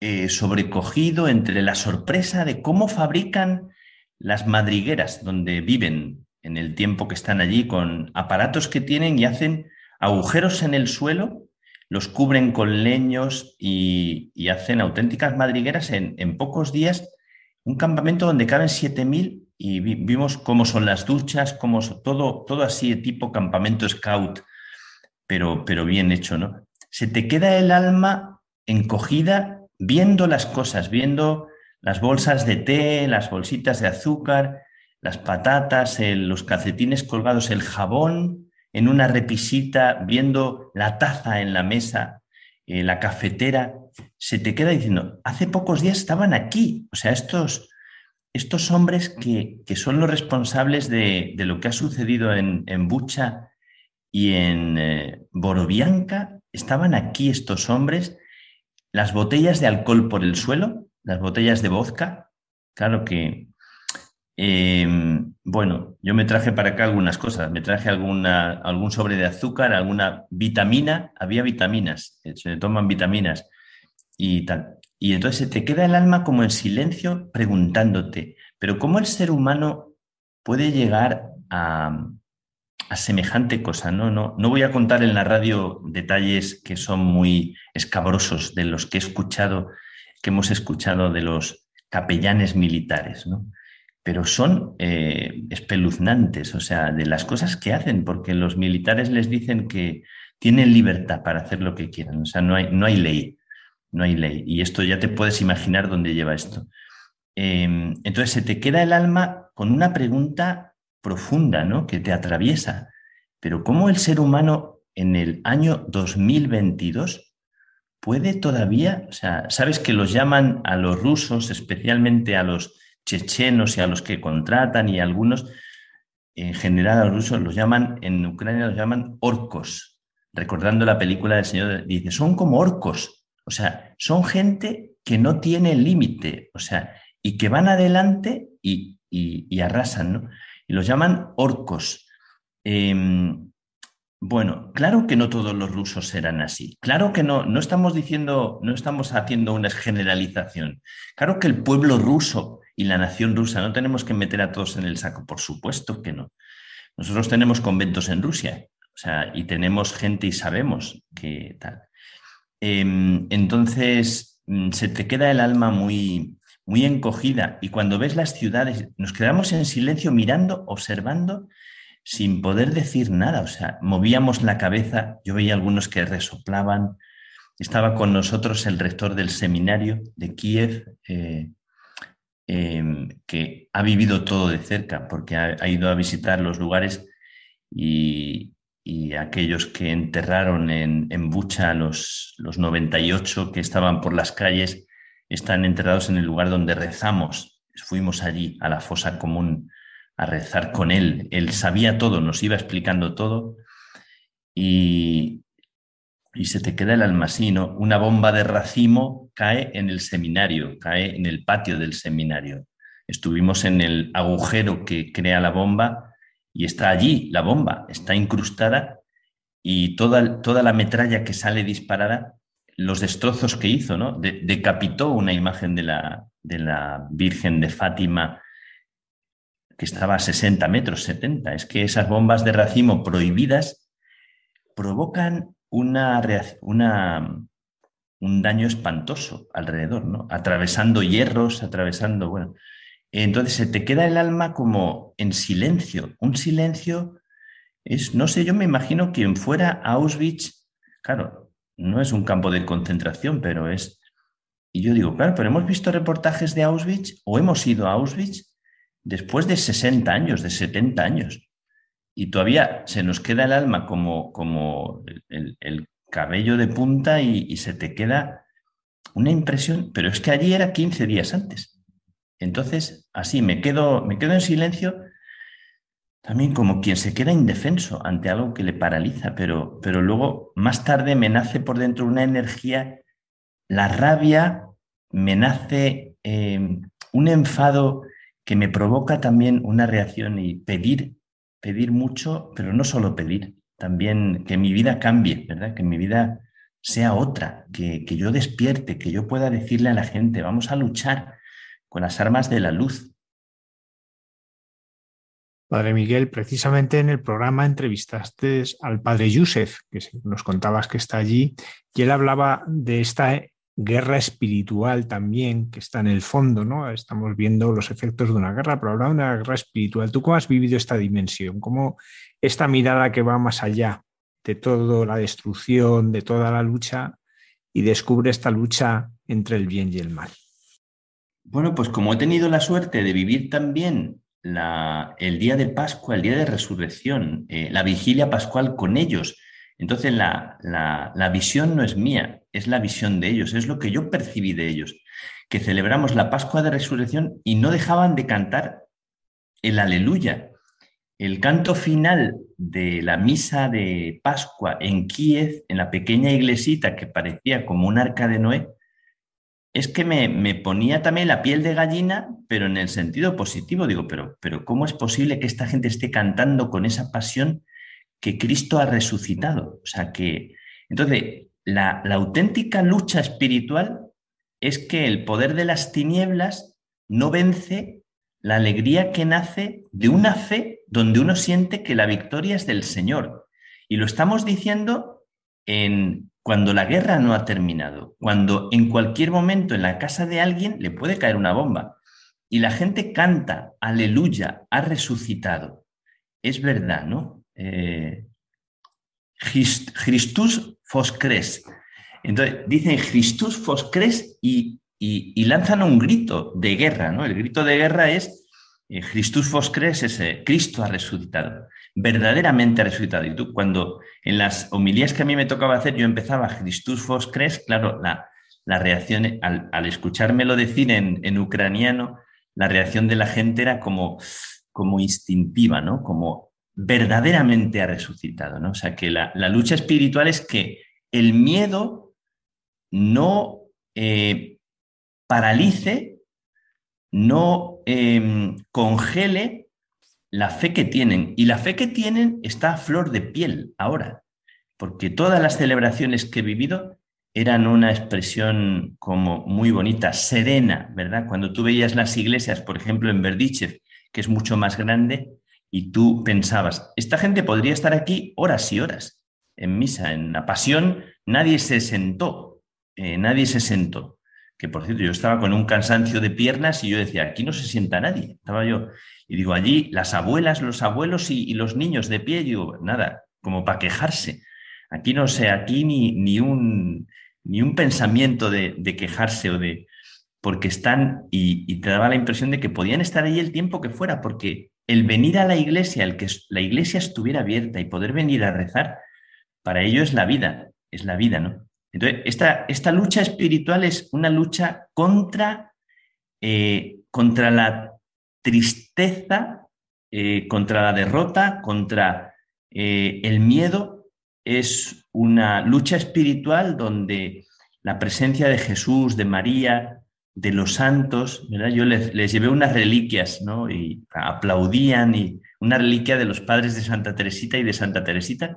[SPEAKER 3] eh, sobrecogido, entre la sorpresa de cómo fabrican las madrigueras donde viven en el tiempo que están allí, con aparatos que tienen y hacen agujeros en el suelo los cubren con leños y, hacen auténticas madrigueras en, pocos días. Un campamento donde caben 7.000 y vimos cómo son las duchas, cómo todo, todo así de tipo campamento scout, pero, pero bien hecho, ¿no? Se te queda el alma encogida viendo las cosas, viendo las bolsas de té, las bolsitas de azúcar, las patatas, los calcetines colgados, el jabón, en una repisita, viendo la taza en la mesa, eh, la cafetera, se te queda diciendo, hace pocos días estaban aquí. O sea, estos, estos hombres que, son los responsables de, lo que ha sucedido en, en Bucha y en eh, Borobianca, estaban aquí estos hombres, las botellas de alcohol por el suelo, las botellas de vodka, claro que Em, bueno, yo me traje para acá algunas cosas. Me traje alguna, algún sobre de azúcar, alguna vitamina. Había vitaminas, eh, se toman vitaminas y tal. Y entonces se te queda el alma como en silencio preguntándote, pero ¿cómo el ser humano puede llegar a, a semejante cosa? ¿no? No, no voy a contar en la radio detalles que son muy escabrosos de los que he escuchado, que hemos escuchado de los capellanes militares, ¿no? pero son eh, espeluznantes, o sea, de las cosas que hacen, porque los militares les dicen que tienen libertad para hacer lo que quieran, o sea, no hay, no hay ley, no hay ley. Y esto ya te puedes imaginar dónde lleva esto. Em, entonces se te queda el alma con una pregunta profunda, ¿no? Que te atraviesa. Pero ¿cómo el ser humano en el año 2022 puede todavía, o sea, sabes que los llaman a los rusos, especialmente a los chechenos y a los que contratan y algunos, en general a los rusos los llaman, en Ucrania los llaman orcos, recordando la película del Señor, dice, son como orcos, o sea, son gente que no tiene límite, o sea, y que van adelante y, y, arrasan, ¿no? Los llaman orcos. Em, Bueno, claro que no todos los rusos serán así. Claro que no, no estamos diciendo, no estamos haciendo una generalización. Claro que el pueblo ruso y la nación rusa no tenemos que meter a todos en el saco, por supuesto que no. Nosotros tenemos conventos en Rusia, o sea, y tenemos gente y sabemos que tal. Em, entonces, mm, se te queda el alma muy, muy encogida y cuando ves las ciudades, nos quedamos en silencio mirando, observando sin poder decir nada. O sea, movíamos la cabeza, yo veía algunos que resoplaban. Estaba con nosotros el rector del seminario de Kiev, eh, em, que ha vivido todo de cerca, porque ha, ido a visitar los lugares y, aquellos que enterraron en, en Bucha los, los 98 que estaban por las calles, están enterrados en el lugar donde rezamos. Fuimos allí, a la fosa común a rezar con él. Él sabía todo, nos iba explicando todo y, y se te queda el alma así, ¿no? Una bomba de racimo cae en el seminario, cae en el patio del seminario. Estuvimos en el agujero que crea la bomba y está allí la bomba, está incrustada y toda, toda la metralla que sale disparada, los destrozos que hizo, ¿no? decapitó una imagen de la, de la Virgen de Fátima que estaba a 60 metros, 70. Es que esas bombas de racimo prohibidas provocan una, una, un daño espantoso alrededor, ¿no? Atravesando hierros, atravesando, bueno. Entonces se te queda el alma como en silencio, un silencio es, no sé, yo me imagino quien fuera a Auschwitz, claro, no es un campo de concentración, pero es, y yo digo, claro, pero hemos visto reportajes de Auschwitz o hemos ido a Auschwitz después de 60 años, de 70 años, y todavía se nos queda el alma como, como el, cabello de punta y, se te queda una impresión, pero es que allí era 15 días antes. Entonces, así me quedo, me quedo en silencio, también como quien se queda indefenso ante algo que le paraliza, pero, pero luego más tarde me nace por dentro una energía, la rabia, me nace eh, un enfado que me provoca también una reacción y pedir, pedir mucho, pero no solo pedir, también que mi vida cambie, ¿verdad? Que mi vida sea otra, que, que yo despierte, que yo pueda decirle a la gente, vamos a luchar con las armas de la luz,
[SPEAKER 2] Padre Miguel, precisamente en el programa entrevistaste al padre Yusef, que nos contabas que está allí, y él hablaba de esta guerra espiritual también que está en el fondo, ¿no? Estamos viendo los efectos de una guerra, pero habrá una guerra espiritual. ¿Tú cómo has vivido esta dimensión? ¿Cómo esta mirada que va más allá de toda la destrucción, de toda la lucha, y descubre esta lucha entre el bien y el mal?
[SPEAKER 3] Bueno, pues como he tenido la suerte de vivir también la, el día de Pascua, el día de resurrección, eh, la vigilia pascual con ellos, entonces la, la, visión no es mía, es la visión de ellos, es lo que yo percibí de ellos, que celebramos la Pascua de Resurrección y no dejaban de cantar el aleluya. El canto final de la misa de Pascua en Kiev, en la pequeña iglesita que parecía como un arca de Noé, es que me, me, ponía también la piel de gallina, pero en el sentido positivo. Digo, pero, pero ¿cómo es posible que esta gente esté cantando con esa pasión que Cristo ha resucitado. O sea que, entonces, la, auténtica lucha espiritual es que el poder de las tinieblas no vence la alegría que nace de una fe donde uno siente que la victoria es del Señor. Y lo estamos diciendo en cuando la guerra no ha terminado, cuando en cualquier momento en la casa de alguien le puede caer una bomba y la gente canta, aleluya, ha resucitado. Es verdad, ¿no? eh, Christus Foscres. Entonces dicen Christus Foscres y, y, lanzan un grito de guerra, ¿no? El grito de guerra es eh, Christus Foscres, es Cristo ha resucitado, verdaderamente resucitado. Y tú, cuando en las homilías que a mí me tocaba hacer, yo empezaba Christus Foscres, claro, la, la reacción, al, escuchármelo decir en, en ucraniano, la reacción de la gente era como, como instintiva, ¿no? Como verdaderamente ha resucitado, ¿no? O sea, que la, lucha espiritual es que el miedo no eh, paralice, no em, congele la fe que tienen. Y la fe que tienen está a flor de piel ahora, porque todas las celebraciones que he vivido eran una expresión como muy bonita, serena, ¿verdad? Cuando tú veías las iglesias, por ejemplo, en Berdichev, que es mucho más grande, y tú pensabas, esta gente podría estar aquí horas y horas en misa, en la pasión, nadie se sentó, eh, nadie se sentó. Que por cierto, yo estaba con un cansancio de piernas y yo decía, aquí no se sienta nadie. Estaba yo, y digo, allí las abuelas, los abuelos y, los niños de pie, digo, nada, como para quejarse. Aquí no sé, aquí ni, ni, un, ni un pensamiento de, quejarse o de... porque están y, y, te daba la impresión de que podían estar ahí el tiempo que fuera, porque el venir a la iglesia, el que la iglesia estuviera abierta y poder venir a rezar, para ello es la vida, es la vida, ¿no? Entonces, esta, esta lucha espiritual es una lucha contra, eh, contra la tristeza, eh, contra la derrota, contra eh, el miedo. Es una lucha espiritual donde la presencia de Jesús, de María, de los santos, ¿verdad? Yo les, llevé unas reliquias, ¿no? Y aplaudían, y una reliquia de los padres de Santa Teresita y de Santa Teresita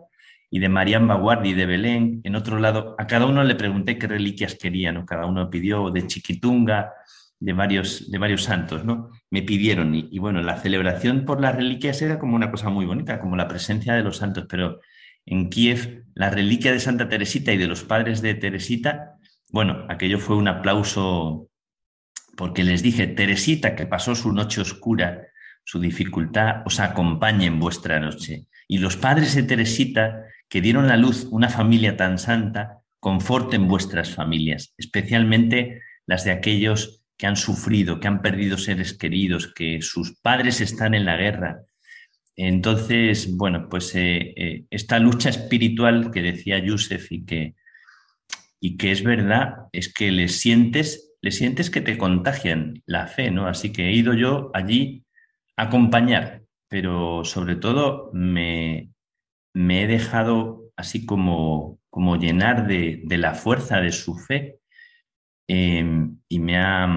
[SPEAKER 3] y de Marián Baguardi de Belén. En otro lado, a cada uno le pregunté qué reliquias quería, ¿no? Cada uno pidió de Chiquitunga, de varios, de varios santos, ¿no? Me pidieron. Y, y, bueno, la celebración por las reliquias era como una cosa muy bonita, como la presencia de los santos, pero en Kiev, la reliquia de Santa Teresita y de los padres de Teresita, bueno, aquello fue un aplauso porque les dije, Teresita, que pasó su noche oscura, su dificultad, os acompañe en vuestra noche. Y los padres de Teresita, que dieron a luz una familia tan santa, conforten vuestras familias, especialmente las de aquellos que han sufrido, que han perdido seres queridos, que sus padres están en la guerra. Entonces, bueno, pues eh, eh, esta lucha espiritual que decía Yusef y que, y que es verdad, es que le sientes le sientes que te contagian la fe, ¿no? Así que he ido yo allí a acompañar, pero sobre todo me, me he dejado así como, como llenar de, la fuerza de su fe em, y me ha,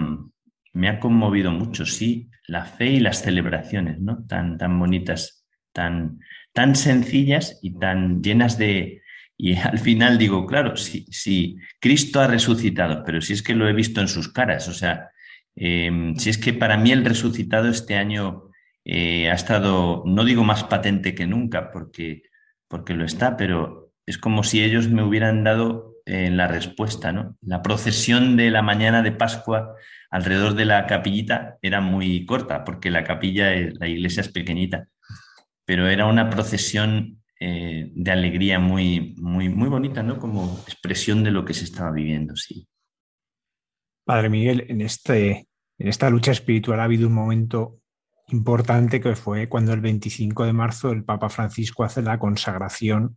[SPEAKER 3] me ha conmovido mucho, sí, la fe y las celebraciones, ¿no? Tan, tan bonitas, tan, tan sencillas y tan llenas de, y al final digo, claro, si, si, Cristo ha resucitado, pero si es que lo he visto en sus caras, o sea, em, si es que para mí el resucitado este año eh, ha estado, no digo más patente que nunca, porque, porque lo está, pero es como si ellos me hubieran dado eh, la respuesta, ¿no? La procesión de la mañana de Pascua alrededor de la capillita era muy corta, porque la capilla, la iglesia es pequeñita, pero era una procesión eh, de alegría muy, muy, muy bonita, ¿no? Como expresión de lo que se estaba viviendo, sí.
[SPEAKER 2] Padre Miguel, en, este, en esta lucha espiritual ha habido un momento importante que fue cuando el 25 de marzo el Papa Francisco hace la consagración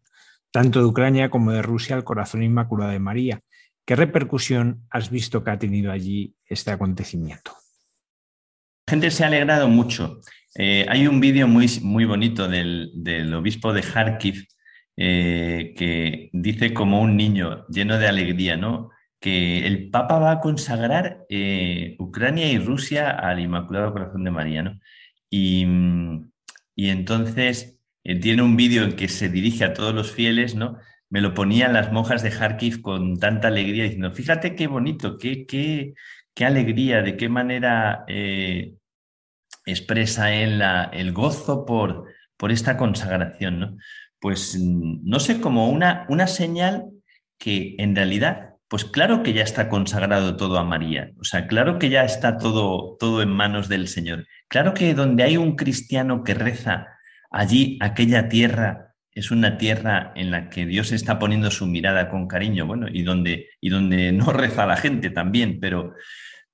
[SPEAKER 2] tanto de Ucrania como de Rusia al corazón inmaculado de María. ¿Qué repercusión has visto que ha tenido allí este acontecimiento?
[SPEAKER 3] La gente se ha alegrado mucho. Eh, hay un vídeo muy, muy bonito del, obispo de Kharkiv eh, que dice como un niño lleno de alegría, ¿no? Que el Papa va a consagrar eh, Ucrania y Rusia al Inmaculado Corazón de María, ¿no? Y, y entonces tiene un vídeo en que se dirige a todos los fieles, ¿no? Me lo ponían las monjas de Kharkiv con tanta alegría, diciendo, fíjate qué bonito, qué, qué, qué alegría, de qué manera expresa él el gozo por, por esta consagración, ¿no? Pues no sé, como una, una señal que en realidad, pues claro que ya está consagrado todo a María, o sea, claro que ya está todo, todo en manos del Señor. Claro que donde hay un cristiano que reza, allí aquella tierra es una tierra en la que Dios está poniendo su mirada con cariño, bueno, y donde, y donde no reza la gente también, pero,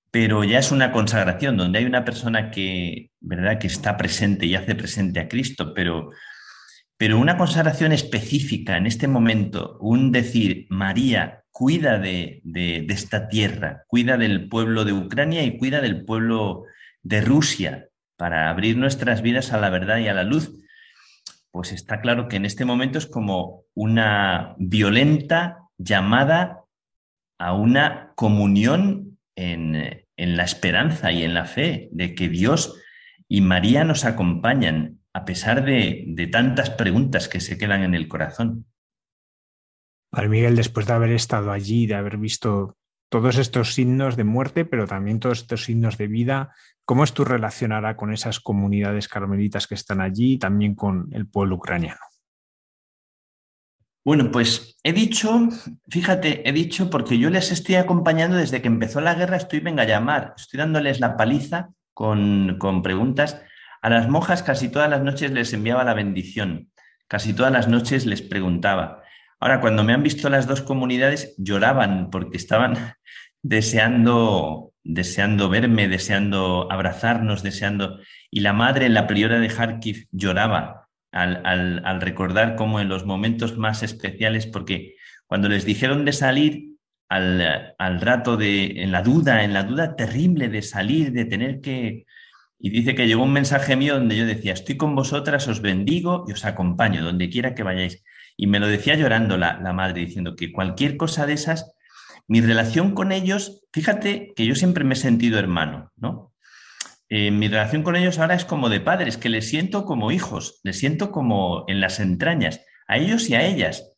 [SPEAKER 3] pero ya es una consagración donde hay una persona que, ¿verdad? que está presente y hace presente a Cristo, pero, pero una consagración específica en este momento, un decir, María, cuida de, de, esta tierra, cuida del pueblo de Ucrania y cuida del pueblo de Rusia para abrir nuestras vidas a la verdad y a la luz, pues está claro que en este momento es como una violenta llamada a una comunión en, la esperanza y en la fe de que Dios y María nos acompañan a pesar de, de tantas preguntas que se quedan en el corazón.
[SPEAKER 2] Padre Miguel, después de haber estado allí, de haber visto todos estos signos de muerte, pero también todos estos signos de vida, ¿cómo es tu relación ahora con esas comunidades carmelitas que están allí y también con el pueblo ucraniano?
[SPEAKER 3] Bueno, pues he dicho, fíjate, he dicho porque yo les estoy acompañando desde que empezó la guerra, estoy venga a llamar, estoy dándoles la paliza con, con preguntas. A las monjas casi todas las noches les enviaba la bendición, casi todas las noches les preguntaba. Ahora, cuando me han visto las dos comunidades, lloraban porque estaban deseando, deseando verme, deseando abrazarnos, deseando... Y la madre, la priora de Kharkiv, lloraba al, recordar cómo en los momentos más especiales, porque cuando les dijeron de salir, al, al, rato de, en la duda, en la duda terrible de salir, de tener que... Y dice que llegó un mensaje mío donde yo decía, estoy con vosotras, os bendigo y os acompaño, donde quiera que vayáis. Y me lo decía llorando la, madre, diciendo que cualquier cosa de esas, mi relación con ellos, fíjate que yo siempre me he sentido hermano, ¿no? Eh, mi relación con ellos ahora es como de padres, que les siento como hijos, les siento como en las entrañas, a ellos y a ellas.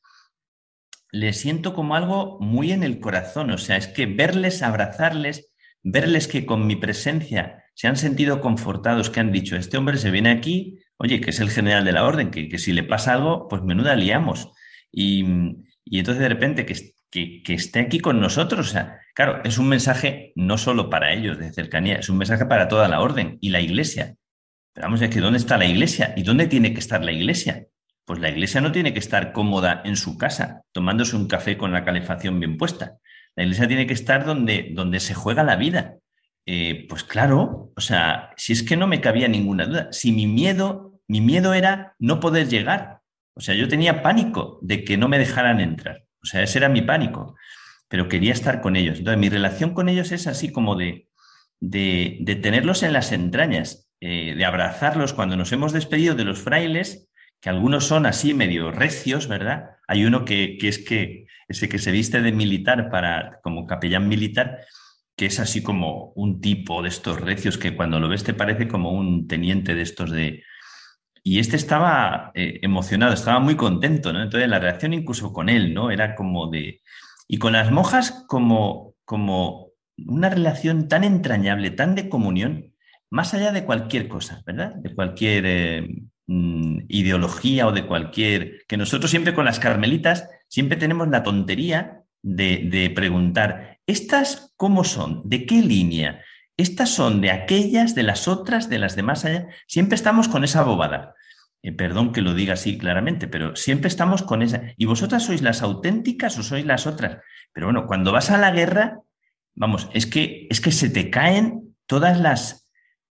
[SPEAKER 3] Les siento como algo muy en el corazón, o sea, es que verles, abrazarles, verles que con mi presencia se han sentido confortados, que han dicho, este hombre se viene aquí oye, que es el general de la orden, que, si le pasa algo, pues menuda liamos. Y, entonces de repente que, que, esté aquí con nosotros, o sea, claro, es un mensaje no solo para ellos de cercanía, es un mensaje para toda la orden y la iglesia. Pero vamos a ver que ¿dónde está la iglesia? ¿Y dónde tiene que estar la iglesia? Pues la iglesia no tiene que estar cómoda en su casa, tomándose un café con la calefacción bien puesta. La iglesia tiene que estar donde, donde se juega la vida. Eh, pues claro, o sea, si es que no me cabía ninguna duda, si mi miedo mi miedo era no poder llegar. O sea, yo tenía pánico de que no me dejaran entrar. O sea, ese era mi pánico. Pero quería estar con ellos. Entonces, mi relación con ellos es así como de, de, tenerlos en las entrañas, eh, de abrazarlos cuando nos hemos despedido de los frailes, que algunos son así medio recios, ¿verdad? Hay uno que, que es que ese que se viste de militar para como capellán militar, que es así como un tipo de estos recios que cuando lo ves te parece como un teniente de estos de, y este estaba eh, emocionado, estaba muy contento, ¿no? Entonces la reacción incluso con él, ¿no? Era como de... Y con las monjas como, como una relación tan entrañable, tan de comunión, más allá de cualquier cosa, ¿verdad? De cualquier eh, mm, ideología o de cualquier... Que nosotros siempre con las carmelitas siempre tenemos la tontería de, de preguntar, ¿estas cómo son? ¿De qué línea? Estas son de aquellas, de las otras, de las de más allá. Siempre estamos con esa bobada. Eh, perdón que lo diga así claramente, pero siempre estamos con esa. ¿Y vosotras sois las auténticas o sois las otras? Pero bueno, cuando vas a la guerra, vamos, es que, es que se te caen todas las,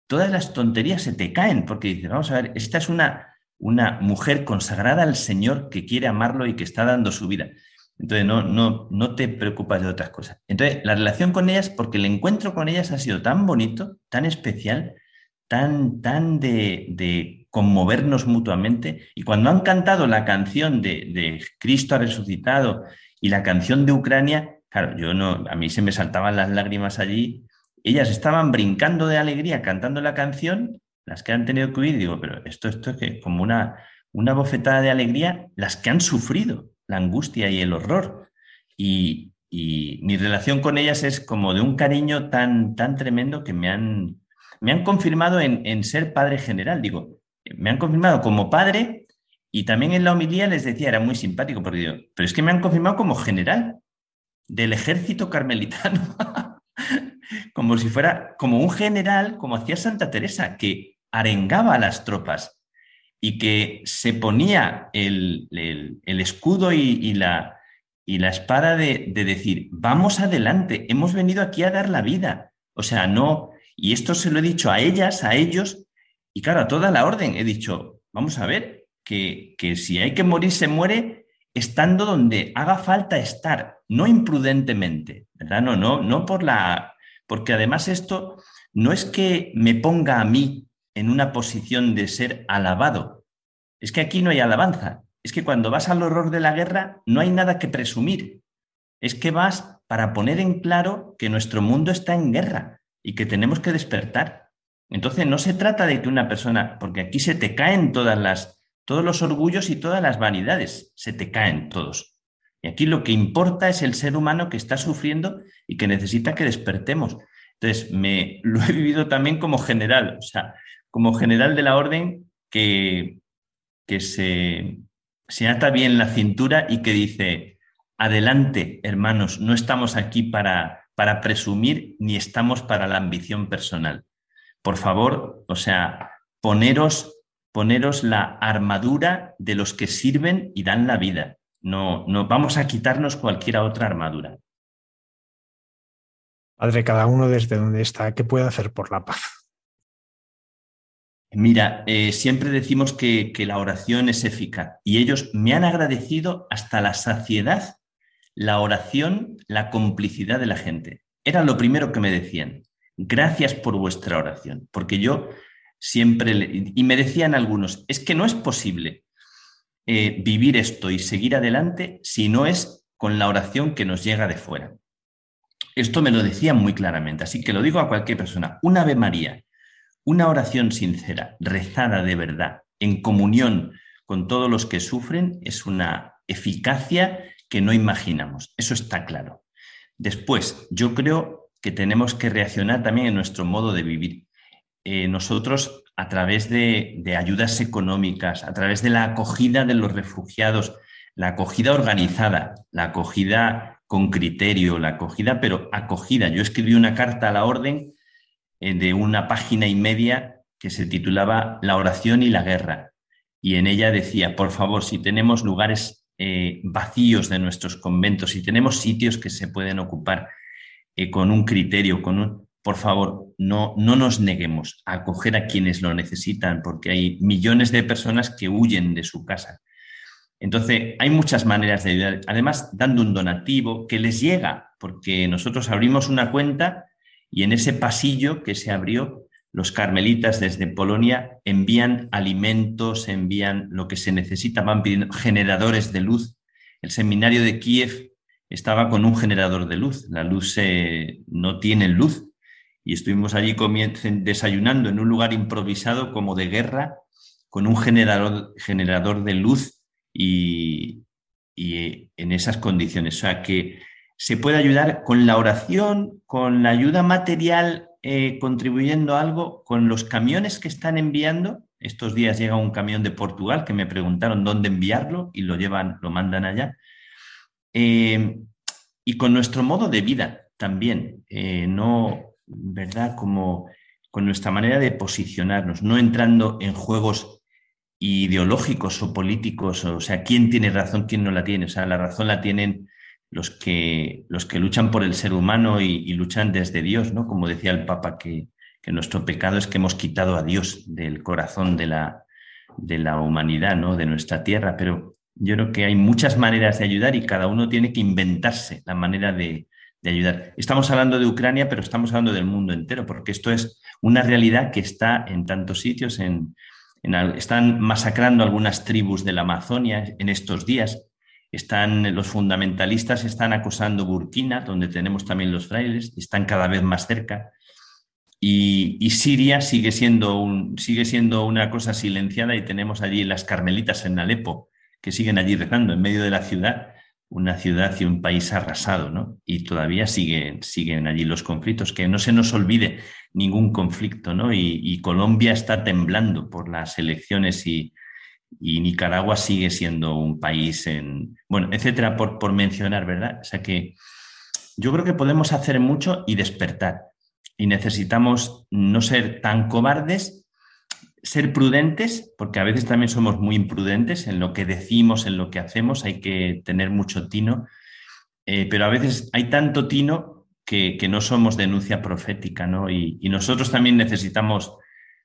[SPEAKER 3] todas las tonterías, se te caen, porque dices, vamos a ver, esta es una, una mujer consagrada al Señor que quiere amarlo y que está dando su vida. Entonces, no, no, no te preocupas de otras cosas. Entonces, la relación con ellas, porque el encuentro con ellas ha sido tan bonito, tan especial, tan, tan de, de conmovernos mutuamente. Y cuando han cantado la canción de, de, Cristo ha resucitado y la canción de Ucrania, claro, yo no, a mí se me saltaban las lágrimas allí. Ellas estaban brincando de alegría cantando la canción, las que han tenido que huir, digo, pero esto, esto es que como una, una bofetada de alegría, las que han sufrido la angustia y el horror. Y, mi relación con ellas es como de un cariño tan, tan tremendo que me han, me han confirmado en, ser padre general. Digo, me han confirmado como padre y también en la homilía les decía, era muy simpático, porque digo, pero es que me han confirmado como general del ejército carmelitano. como si fuera como un general, como hacía Santa Teresa, que arengaba a las tropas y que se ponía el, escudo y, la, y, la, espada de, de, decir, vamos adelante, hemos venido aquí a dar la vida. O sea, no, y esto se lo he dicho a ellas, a ellos, y claro, a toda la orden he dicho, vamos a ver, que, que si hay que morir, se muere estando donde haga falta estar, no imprudentemente, ¿verdad? No, no, no por la... Porque además esto no es que me ponga a mí en una posición de ser alabado. Es que aquí no hay alabanza. Es que cuando vas al horror de la guerra no hay nada que presumir. Es que vas para poner en claro que nuestro mundo está en guerra y que tenemos que despertar. Entonces, no se trata de que una persona, porque aquí se te caen todas las, todos los orgullos y todas las vanidades, se te caen todos. Y aquí lo que importa es el ser humano que está sufriendo y que necesita que despertemos. Entonces, me lo he vivido también como general, o sea, como general de la orden que, que se, se ata bien la cintura y que dice, adelante, hermanos, no estamos aquí para, para presumir ni estamos para la ambición personal. Por favor, o sea, poneros, poneros la armadura de los que sirven y dan la vida. No, no vamos a quitarnos cualquier otra armadura.
[SPEAKER 2] Padre, cada uno desde donde está, ¿qué puede hacer por la paz?
[SPEAKER 3] Mira, eh, siempre decimos que, la oración es eficaz y ellos me han agradecido hasta la saciedad la oración, la complicidad de la gente. Era lo primero que me decían. Gracias por vuestra oración, porque yo siempre, y me decían algunos, es que no es posible eh, vivir esto y seguir adelante si no es con la oración que nos llega de fuera. Esto me lo decían muy claramente, así que lo digo a cualquier persona. Un Ave María, una oración sincera, rezada de verdad, en comunión con todos los que sufren, es una eficacia que no imaginamos. Eso está claro. Después, yo creo que tenemos que reaccionar también en nuestro modo de vivir. Eh, nosotros, a través de, ayudas económicas, a través de la acogida de los refugiados, la acogida organizada, la acogida con criterio, la acogida, pero acogida. Yo escribí una carta a la orden de una página y media que se titulaba La oración y la guerra. Y en ella decía, por favor, si tenemos lugares eh, vacíos de nuestros conventos, si tenemos sitios que se pueden ocupar eh, con un criterio, con un, por favor, no, no nos neguemos a acoger a quienes lo necesitan, porque hay millones de personas que huyen de su casa. Entonces, hay muchas maneras de ayudar. Además, dando un donativo que les llega, porque nosotros abrimos una cuenta y en ese pasillo que se abrió los carmelitas desde Polonia envían alimentos, envían lo que se necesita, van pidiendo generadores de luz. El seminario de Kiev estaba con un generador de luz. La luz no tiene luz. Y estuvimos allí desayunando en un lugar improvisado como de guerra con un generador, generador de luz y, y en esas condiciones. O sea que se puede ayudar con la oración, con la ayuda material eh, contribuyendo algo con los camiones que están enviando. Estos días llega un camión de Portugal que me preguntaron dónde enviarlo y lo llevan, lo mandan allá. Eh, y con nuestro modo de vida también, eh, no, ¿verdad? Como con nuestra manera de posicionarnos, no entrando en juegos ideológicos o políticos, o sea, quién tiene razón, quién no la tiene. O sea, la razón la tienen los que, los que luchan por el ser humano y, luchan desde Dios, ¿no? Como decía el Papa, que, nuestro pecado es que hemos quitado a Dios del corazón de la, de la humanidad, ¿no? De nuestra tierra. Pero yo creo que hay muchas maneras de ayudar y cada uno tiene que inventarse la manera de, ayudar. Estamos hablando de Ucrania, pero estamos hablando del mundo entero, porque esto es una realidad que está en tantos sitios. En, están masacrando algunas tribus de la Amazonia en estos días están, los fundamentalistas están acosando Burkina, donde tenemos también los frailes, están cada vez más cerca. Y, Siria sigue siendo, sigue siendo una cosa silenciada y tenemos allí las carmelitas en Alepo, que siguen allí rezando en medio de la ciudad, una ciudad y un país arrasado, ¿no? Y todavía siguen, siguen allí los conflictos, que no se nos olvide ningún conflicto, ¿no? y Colombia está temblando por las elecciones y, y Nicaragua sigue siendo un país en, bueno, etcétera, por, por mencionar, ¿verdad? O sea que yo creo que podemos hacer mucho y despertar. Y necesitamos no ser tan cobardes, ser prudentes, porque a veces también somos muy imprudentes en lo que decimos, en lo que hacemos, hay que tener mucho tino, eh, pero a veces hay tanto tino que, que no somos denuncia profética, ¿no? Y, y, nosotros también necesitamos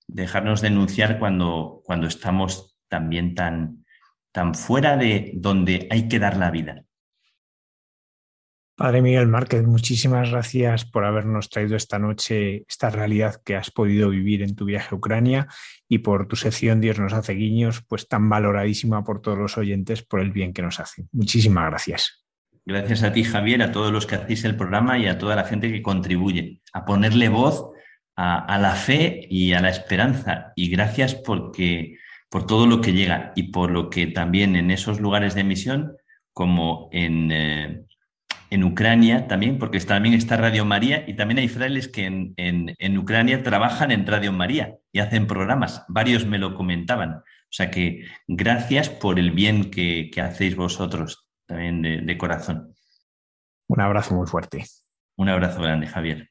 [SPEAKER 3] dejarnos denunciar cuando, cuando estamos también tan, tan fuera de donde hay que dar la vida.
[SPEAKER 2] Padre Miguel Márquez, muchísimas gracias por habernos traído esta noche esta realidad que has podido vivir en tu viaje a Ucrania y por tu sección Dios nos hace guiños, pues tan valoradísima por todos los oyentes por el bien que nos hace. Muchísimas gracias.
[SPEAKER 3] Gracias a ti, Javier, a todos los que hacéis el programa y a toda la gente que contribuye a ponerle voz a, la fe y a la esperanza. Y gracias porque, por todo lo que llega y por lo que también en esos lugares de misión, como en, eh, en Ucrania también, porque también está Radio María y también hay frailes que en, en, Ucrania trabajan en Radio María y hacen programas. Varios me lo comentaban. O sea que gracias por el bien que, hacéis vosotros también de corazón.
[SPEAKER 2] Un abrazo muy fuerte.
[SPEAKER 3] Un abrazo grande, Javier.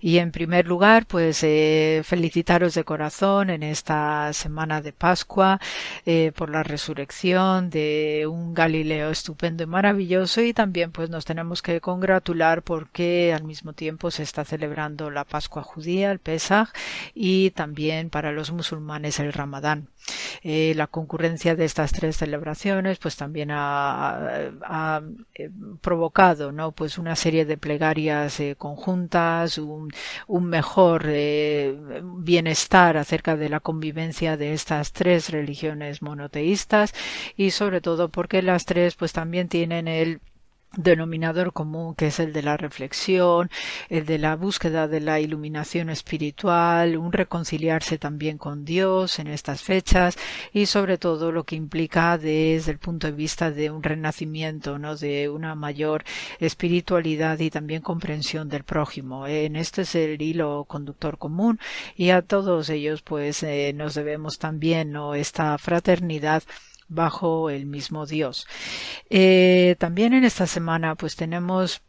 [SPEAKER 4] Y en primer lugar, pues eh, felicitaros de corazón en esta semana de Pascua eh, por la resurrección de un Galileo estupendo y maravilloso y también pues nos tenemos que congratular porque al mismo tiempo se está celebrando la Pascua judía, el Pesach, y también para los musulmanes el Ramadán. Eh, la concurrencia de estas tres celebraciones pues también ha, eh, provocado ¿no? pues una serie de plegarias conjuntas, un, un mejor bienestar acerca de la convivencia de estas tres religiones monoteístas y sobre todo porque las tres pues también tienen el denominador común que es el de la reflexión, el de la búsqueda de la iluminación espiritual, un reconciliarse también con Dios en estas fechas y sobre todo lo que implica desde el punto de vista de un renacimiento, ¿no? de una mayor espiritualidad y también comprensión del prójimo. En este es el hilo conductor común y a todos ellos pues eh, nos debemos también ¿no? esta fraternidad bajo el mismo Dios. Eh, también en esta semana pues tenemos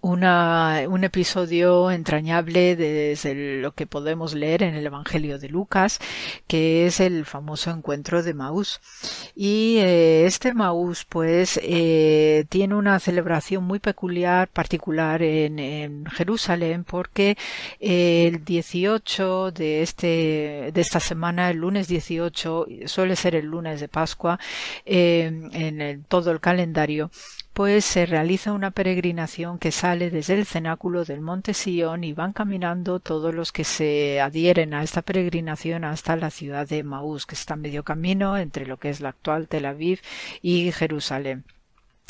[SPEAKER 4] una, un episodio entrañable desde lo que podemos leer en el Evangelio de Lucas, que es el famoso encuentro de Maús. Y eh, este Maús, pues, eh, tiene una celebración muy peculiar, particular en, Jerusalén, porque el 18 de este, de esta semana, el lunes 18, suele ser el lunes de Pascua, eh, en todo el calendario, pues se realiza una peregrinación que sale desde el cenáculo del monte Sion y van caminando todos los que se adhieren a esta peregrinación hasta la ciudad de Maús, que está medio camino entre lo que es la actual Tel Aviv y Jerusalén.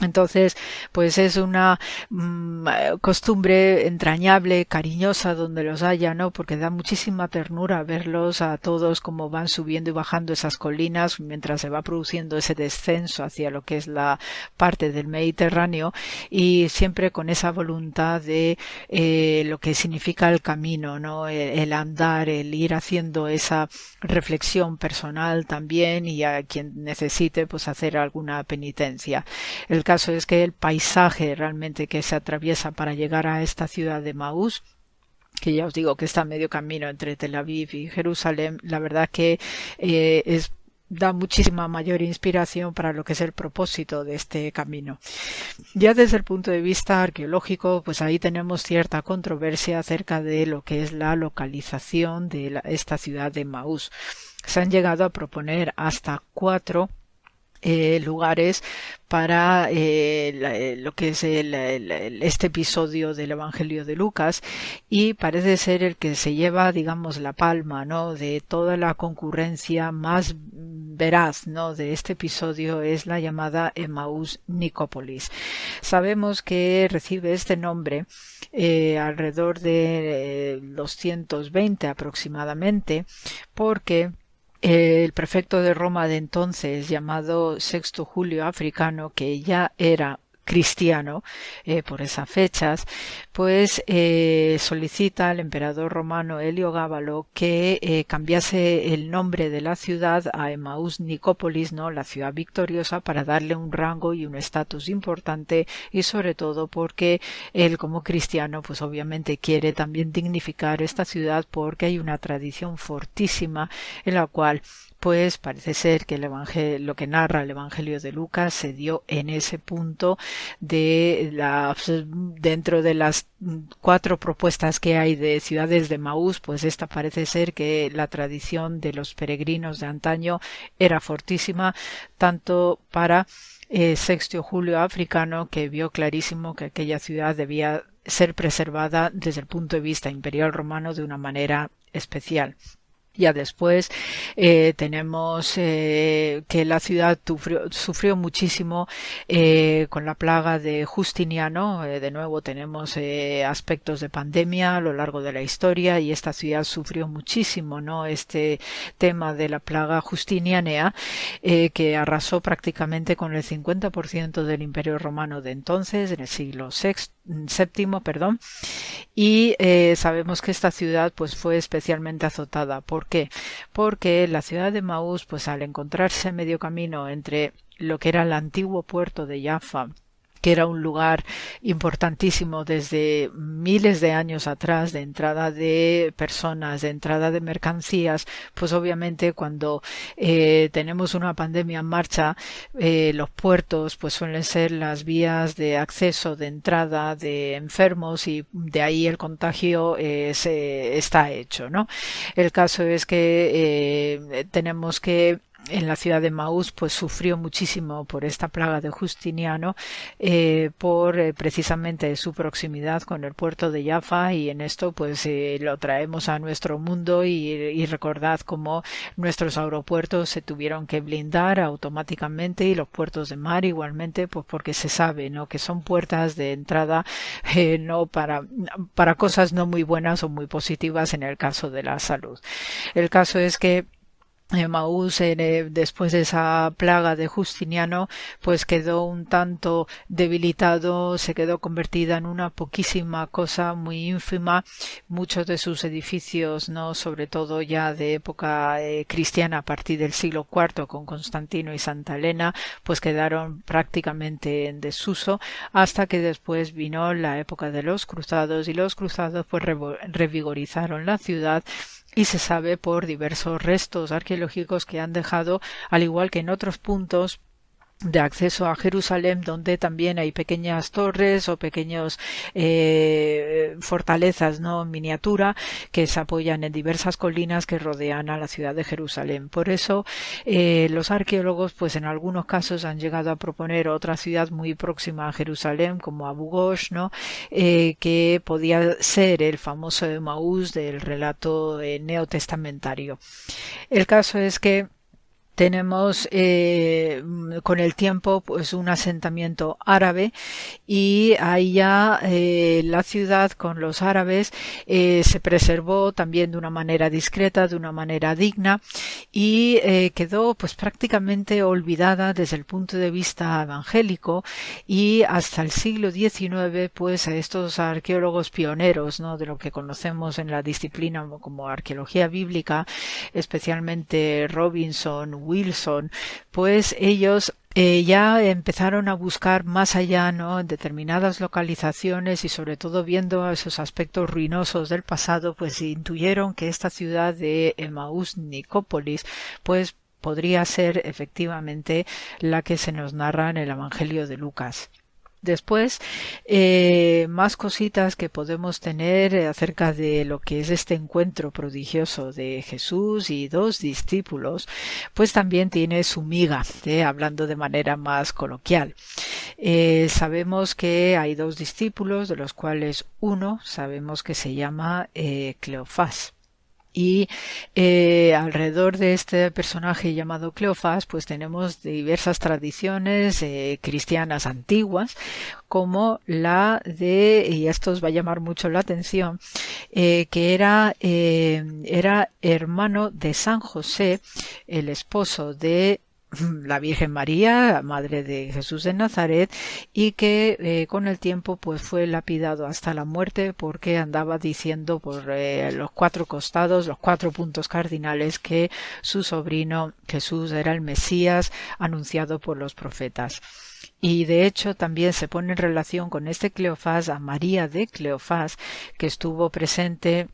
[SPEAKER 4] Entonces, pues es una mm, costumbre entrañable, cariñosa donde los haya, ¿no? Porque da muchísima ternura verlos a todos como van subiendo y bajando esas colinas mientras se va produciendo ese descenso hacia lo que es la parte del Mediterráneo y siempre con esa voluntad de eh, lo que significa el camino, ¿no? El, andar, el ir haciendo esa reflexión personal también y a quien necesite pues hacer alguna penitencia. Caso es que el paisaje realmente que se atraviesa para llegar a esta ciudad de Maús que ya os digo que está a medio camino entre Tel Aviv y Jerusalén, la verdad que eh, es da muchísima mayor inspiración para lo que es el propósito de este camino. Ya desde el punto de vista arqueológico, pues ahí tenemos cierta controversia acerca de lo que es la localización de esta ciudad de Maús. Se han llegado a proponer hasta cuatro eh, lugares para eh, eh, lo que es este episodio del Evangelio de Lucas. Y parece ser el que se lleva digamos la palma no de toda la concurrencia más veraz no de este episodio es la llamada Emmaus Nicópolis sabemos que recibe este nombre alrededor de 220 aproximadamente porque el prefecto de Roma de entonces, llamado Sexto Julio Africano, que ya era cristiano eh, por esas fechas, pues eh, solicita al emperador romano Helio Gábalo que eh, cambiase el nombre de la ciudad a Emmaus Nicópolis, ¿no? la ciudad victoriosa, para darle un rango y un estatus importante y sobre todo porque él como cristiano pues obviamente quiere también dignificar esta ciudad porque hay una tradición fortísima en la cual pues parece ser que lo que narra el Evangelio de Lucas se dio en ese punto de la, dentro de las cuatro propuestas que hay de ciudades de Maús, pues esta parece ser que la tradición de los peregrinos de antaño era fortísima, tanto para eh, Sextio Julio africano, que vio clarísimo que aquella ciudad debía ser preservada desde el punto de vista imperial romano de una manera especial. Ya después eh, tenemos eh, que la ciudad sufrió, muchísimo eh, con la plaga de Justiniano. de nuevo tenemos aspectos de pandemia a lo largo de la historia y esta ciudad sufrió muchísimo, ¿no? Este tema de la plaga justinianea que arrasó prácticamente con el 50% del Imperio Romano de entonces, en el siglo VII, perdón. Y sabemos que esta ciudad pues fue especialmente azotada por qué? Porque la ciudad de Maús, pues al encontrarse medio camino entre lo que era el antiguo puerto de Jaffa que era un lugar importantísimo desde miles de años atrás de entrada de personas, de entrada de mercancías, pues obviamente cuando eh, tenemos una pandemia en marcha, eh, los puertos pues suelen ser las vías de acceso, de entrada de enfermos y de ahí el contagio eh, se está hecho, ¿no? El caso es que tenemos que en la ciudad de Maús pues sufrió muchísimo por esta plaga de Justiniano eh, por eh, precisamente su proximidad con el puerto de Jaffa y en esto pues eh, lo traemos a nuestro mundo y, recordad cómo nuestros aeropuertos se tuvieron que blindar automáticamente y los puertos de mar igualmente pues porque se sabe no que son puertas de entrada no para para cosas no muy buenas o muy positivas en el caso de la salud. El caso es que Maús eh, después de esa plaga de Justiniano pues quedó un tanto debilitado se quedó convertida en una poquísima cosa muy ínfima. Muchos de sus edificios no sobre todo ya de época eh, cristiana a partir del siglo IV con Constantino y Santa Elena pues quedaron prácticamente en desuso hasta que después vino la época de los cruzados y los cruzados pues revigorizaron la ciudad y se sabe por diversos restos arqueológicos que han dejado, al igual que en otros puntos, de acceso a Jerusalén, donde también hay pequeñas torres o pequeños eh, fortalezas no miniatura que se apoyan en diversas colinas que rodean a la ciudad de Jerusalén. Por eso eh, los arqueólogos, pues en algunos casos han llegado a proponer otra ciudad muy próxima a Jerusalén, como Abu Ghosh, no, eh, que podía ser el famoso Maús del relato neotestamentario. El caso es que tenemos eh, con el tiempo pues un asentamiento árabe y ahí ya eh, la ciudad con los árabes eh, se preservó también de una manera discreta de una manera digna y quedó pues prácticamente olvidada desde el punto de vista evangélico y hasta el siglo XIX pues estos arqueólogos pioneros no de lo que conocemos en la disciplina como arqueología bíblica especialmente Robinson Wilson, pues ellos eh, ya empezaron a buscar más allá, ¿no? En determinadas localizaciones y sobre todo viendo esos aspectos ruinosos del pasado, pues intuyeron que esta ciudad de Emaús Nicópolis, pues podría ser efectivamente la que se nos narra en el Evangelio de Lucas. Después, eh, más cositas que podemos tener acerca de lo que es este encuentro prodigioso de Jesús y dos discípulos, pues también tiene su miga, ¿eh? hablando de manera más coloquial. Eh, sabemos que hay dos discípulos, de los cuales uno sabemos que se llama Cleofás y eh, alrededor de este personaje llamado Cleofás pues tenemos diversas tradiciones eh, cristianas antiguas como la de y esto os va a llamar mucho la atención eh, que era era hermano de San José el esposo de la Virgen María, madre de Jesús de Nazaret, y que eh, con el tiempo pues fue lapidado hasta la muerte porque andaba diciendo por eh, los cuatro costados, los cuatro puntos cardinales que su sobrino Jesús era el Mesías anunciado por los profetas. Y de hecho también se pone en relación con este Cleofás a María de Cleofás, que estuvo presente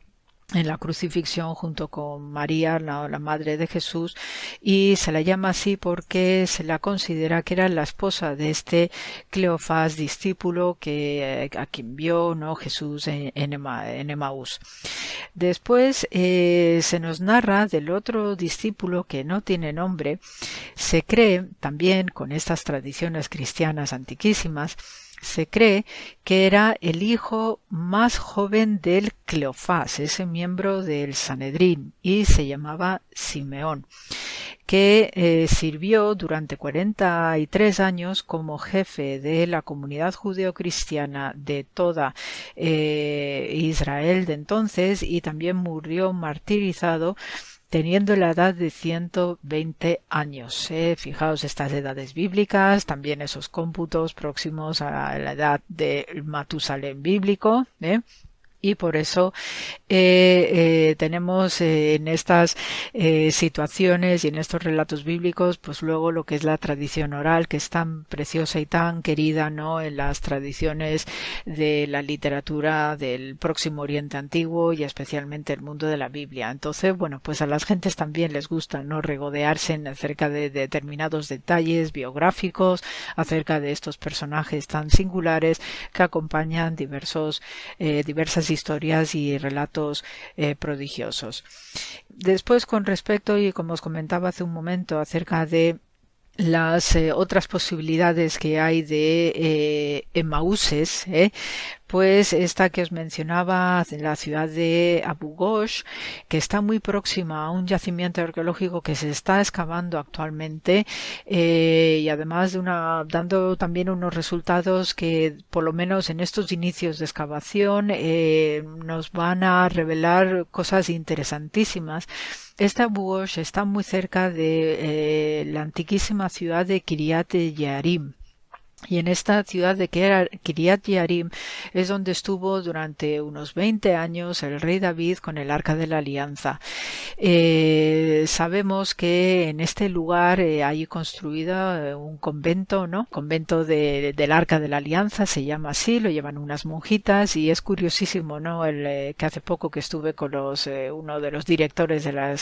[SPEAKER 4] en la crucifixión junto con María, la, madre de Jesús, y se la llama así porque se la considera que era la esposa de este Cleofás discípulo que eh, a quien vio no Jesús en, en, Emaús. Después eh, se nos narra del otro discípulo que no tiene nombre. Se cree también con estas tradiciones cristianas antiquísimas se cree que era el hijo más joven del Cleofás, ese miembro del Sanedrín, y se llamaba Simeón, que eh, sirvió durante cuarenta y tres años como jefe de la comunidad judeocristiana de toda eh, Israel de entonces y también murió martirizado teniendo la edad de 120 años. ¿eh? Fijaos estas edades bíblicas, también esos cómputos próximos a la edad del Matusalén bíblico. ¿eh? Y por eso eh, eh, tenemos eh, en estas situaciones y en estos relatos bíblicos pues luego lo que es la tradición oral que es tan preciosa y tan querida no en las tradiciones de la literatura del próximo oriente antiguo y especialmente el mundo de la Biblia. Entonces bueno pues a las gentes también les gusta no regodearse en acerca de determinados detalles biográficos acerca de estos personajes tan singulares que acompañan diversos diversas historias y relatos eh, prodigiosos. Después, con respecto, y como os comentaba hace un momento, acerca de las eh, otras posibilidades que hay de eh, Emauses, ¿eh? pues esta que os mencionaba en la ciudad de Abu Ghosh, que está muy próxima a un yacimiento arqueológico que se está excavando actualmente eh, y además de una dando también unos resultados que por lo menos en estos inicios de excavación eh, nos van a revelar cosas interesantísimas. Esta Abu Ghosh está muy cerca de eh, la antiquísima ciudad de Kiryat Yarim y en esta ciudad de Kiryat Yarim es donde estuvo durante unos 20 años el rey David con el Arca de la Alianza. Eh, sabemos que en este lugar eh, hay construido eh, un convento, ¿no? Convento de, del Arca de la Alianza, se llama así, lo llevan unas monjitas y es curiosísimo, ¿no? El, que hace poco que estuve con los, uno de los directores de la,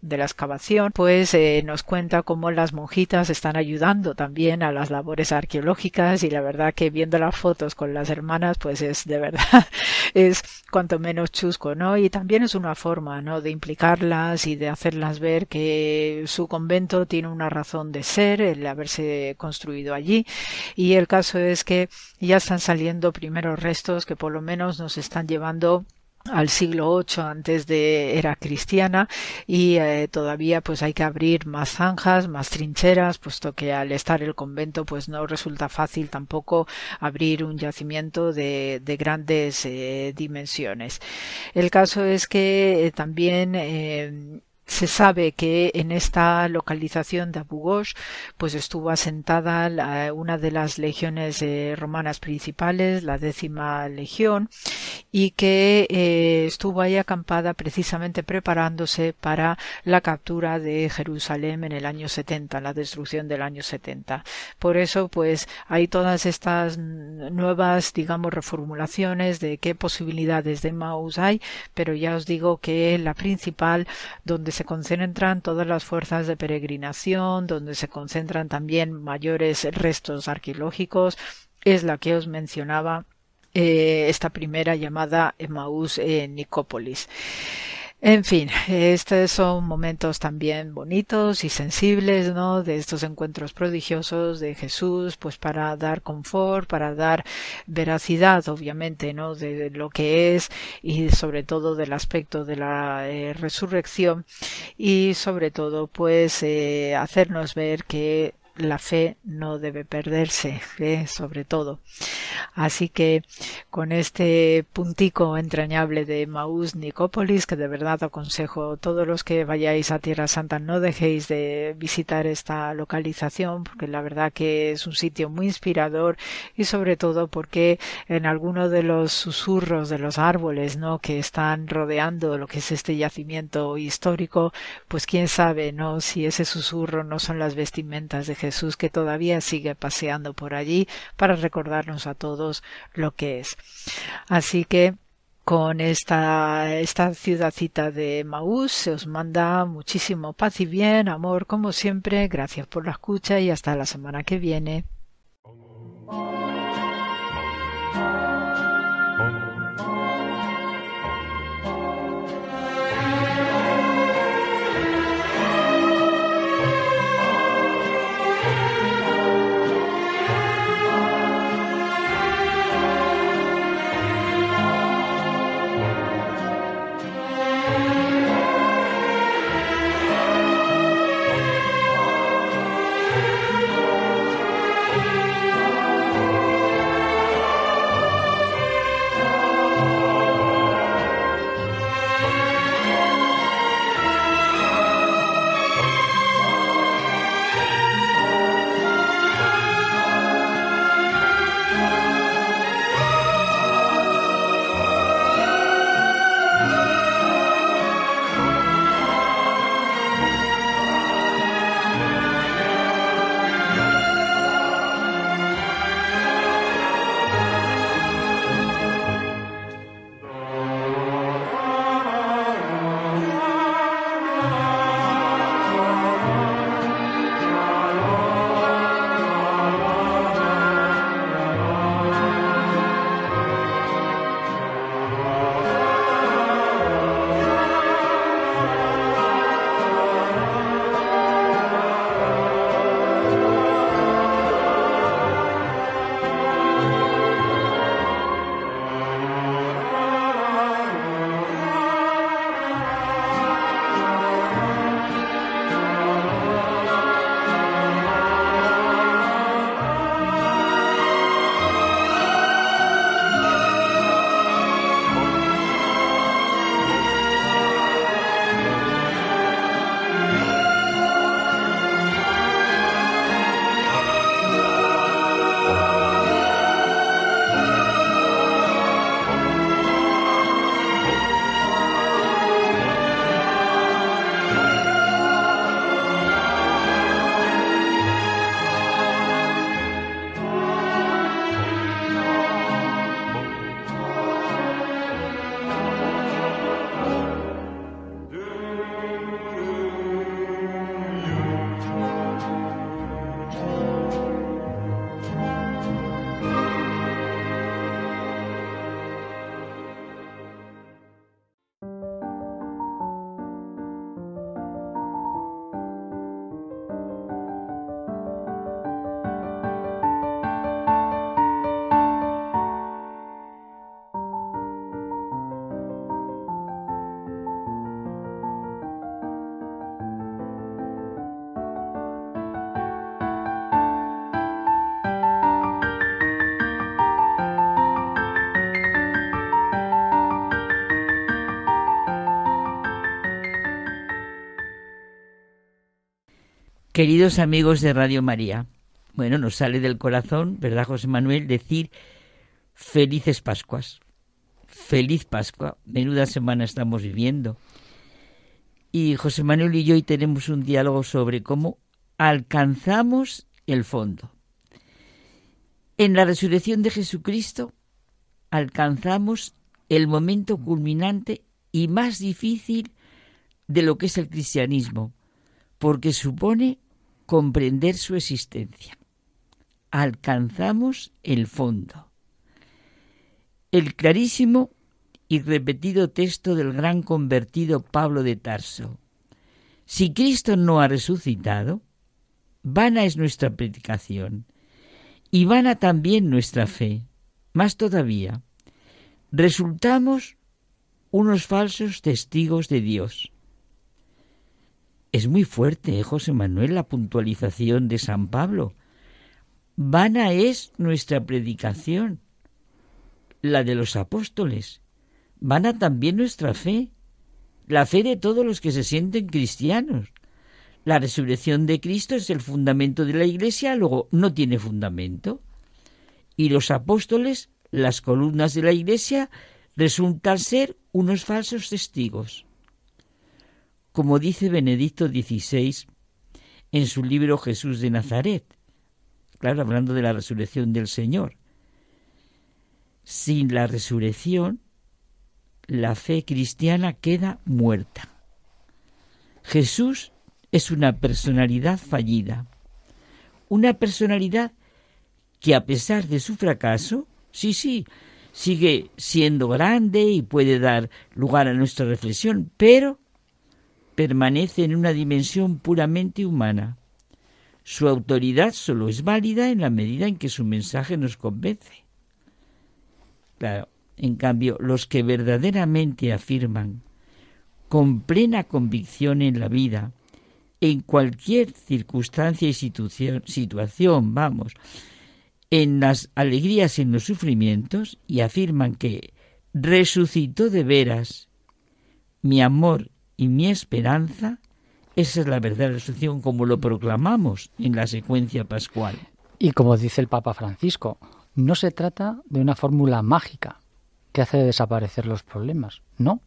[SPEAKER 4] de la excavación, pues nos cuenta cómo las monjitas están ayudando también a las labores arqueológicas y la verdad que viendo las fotos con las hermanas pues es de verdad es cuanto menos chusco, ¿no? Y también es una forma, ¿no? De implicarlas y de hacerlas ver que su convento tiene una razón de ser, el haberse construido allí y el caso es que ya están saliendo primeros restos que por lo menos nos están llevando al siglo VIII antes de era cristiana y eh, todavía pues hay que abrir más zanjas, más trincheras, puesto que al estar el convento pues no resulta fácil tampoco abrir un yacimiento de, de grandes eh, dimensiones. El caso es que eh, también se sabe que en esta localización de Abu Ghosh pues estuvo asentada una de las legiones eh, romanas principales, la décima legión, y que eh, estuvo ahí acampada precisamente preparándose para la captura de Jerusalén en el año 70, la destrucción del año 70. Por eso pues hay todas estas nuevas digamos reformulaciones de qué posibilidades de Maus hay, pero ya os digo que la principal donde se concentran todas las fuerzas de peregrinación, donde se concentran también mayores restos arqueológicos, es la que os mencionaba eh, esta primera llamada Emmaus en Nicópolis. En fin, estos son momentos también bonitos y sensibles, ¿no? De estos encuentros prodigiosos de Jesús, pues para dar confort, para dar veracidad, obviamente, ¿no? De lo que es y sobre todo del aspecto de la eh, resurrección y sobre todo, pues, eh, hacernos ver que la fe no debe perderse, ¿eh? sobre todo. Así que con este puntico entrañable de Maús Nicópolis, que de verdad aconsejo todos los que vayáis a Tierra Santa, no dejéis de visitar esta localización, porque la verdad que es un sitio muy inspirador y sobre todo porque en alguno de los susurros de los árboles, ¿no? que están rodeando lo que es este yacimiento histórico, pues quién sabe, ¿no? si ese susurro no son las vestimentas de Jesús que todavía sigue paseando por allí para recordarnos a todos lo que es. Así que con esta, esta ciudadcita de Maús se os manda muchísimo paz y bien, amor como siempre, gracias por la escucha y hasta la semana que viene.
[SPEAKER 5] Queridos amigos de Radio María, bueno, nos sale del corazón, ¿verdad, José Manuel? Decir felices Pascuas. Feliz Pascua. Menuda semana estamos viviendo. Y José Manuel y yo hoy tenemos un diálogo sobre cómo alcanzamos el fondo. En la resurrección de Jesucristo alcanzamos el momento culminante y más difícil de lo que es el cristianismo, porque supone comprender su existencia. Alcanzamos el fondo. El clarísimo y repetido texto del gran convertido Pablo de Tarso. Si Cristo no ha resucitado, vana es nuestra predicación y vana también nuestra fe. Más todavía, resultamos unos falsos testigos de Dios. Es muy fuerte, ¿eh, José Manuel, la puntualización de San Pablo. Vana es nuestra predicación, la de los apóstoles. Vana también nuestra fe, la fe de todos los que se sienten cristianos. La resurrección de Cristo es el fundamento de la Iglesia, luego no tiene fundamento. Y los apóstoles, las columnas de la Iglesia, resultan ser unos falsos testigos como dice Benedicto XVI en su libro Jesús de Nazaret, claro, hablando de la resurrección del Señor. Sin la resurrección, la fe cristiana queda muerta. Jesús es una personalidad fallida, una personalidad que a pesar de su fracaso, sí, sí, sigue siendo grande y puede dar lugar a nuestra reflexión, pero permanece en una dimensión puramente humana. Su autoridad solo es válida en la medida en que su mensaje nos convence. Claro, en cambio, los que verdaderamente afirman con plena convicción en la vida, en cualquier circunstancia y situación, vamos, en las alegrías y en los sufrimientos, y afirman que resucitó de veras mi amor y mi esperanza, esa es la verdadera resurrección como lo proclamamos en la secuencia pascual.
[SPEAKER 6] Y como dice el Papa Francisco, no se trata de una fórmula mágica que hace desaparecer los problemas, no.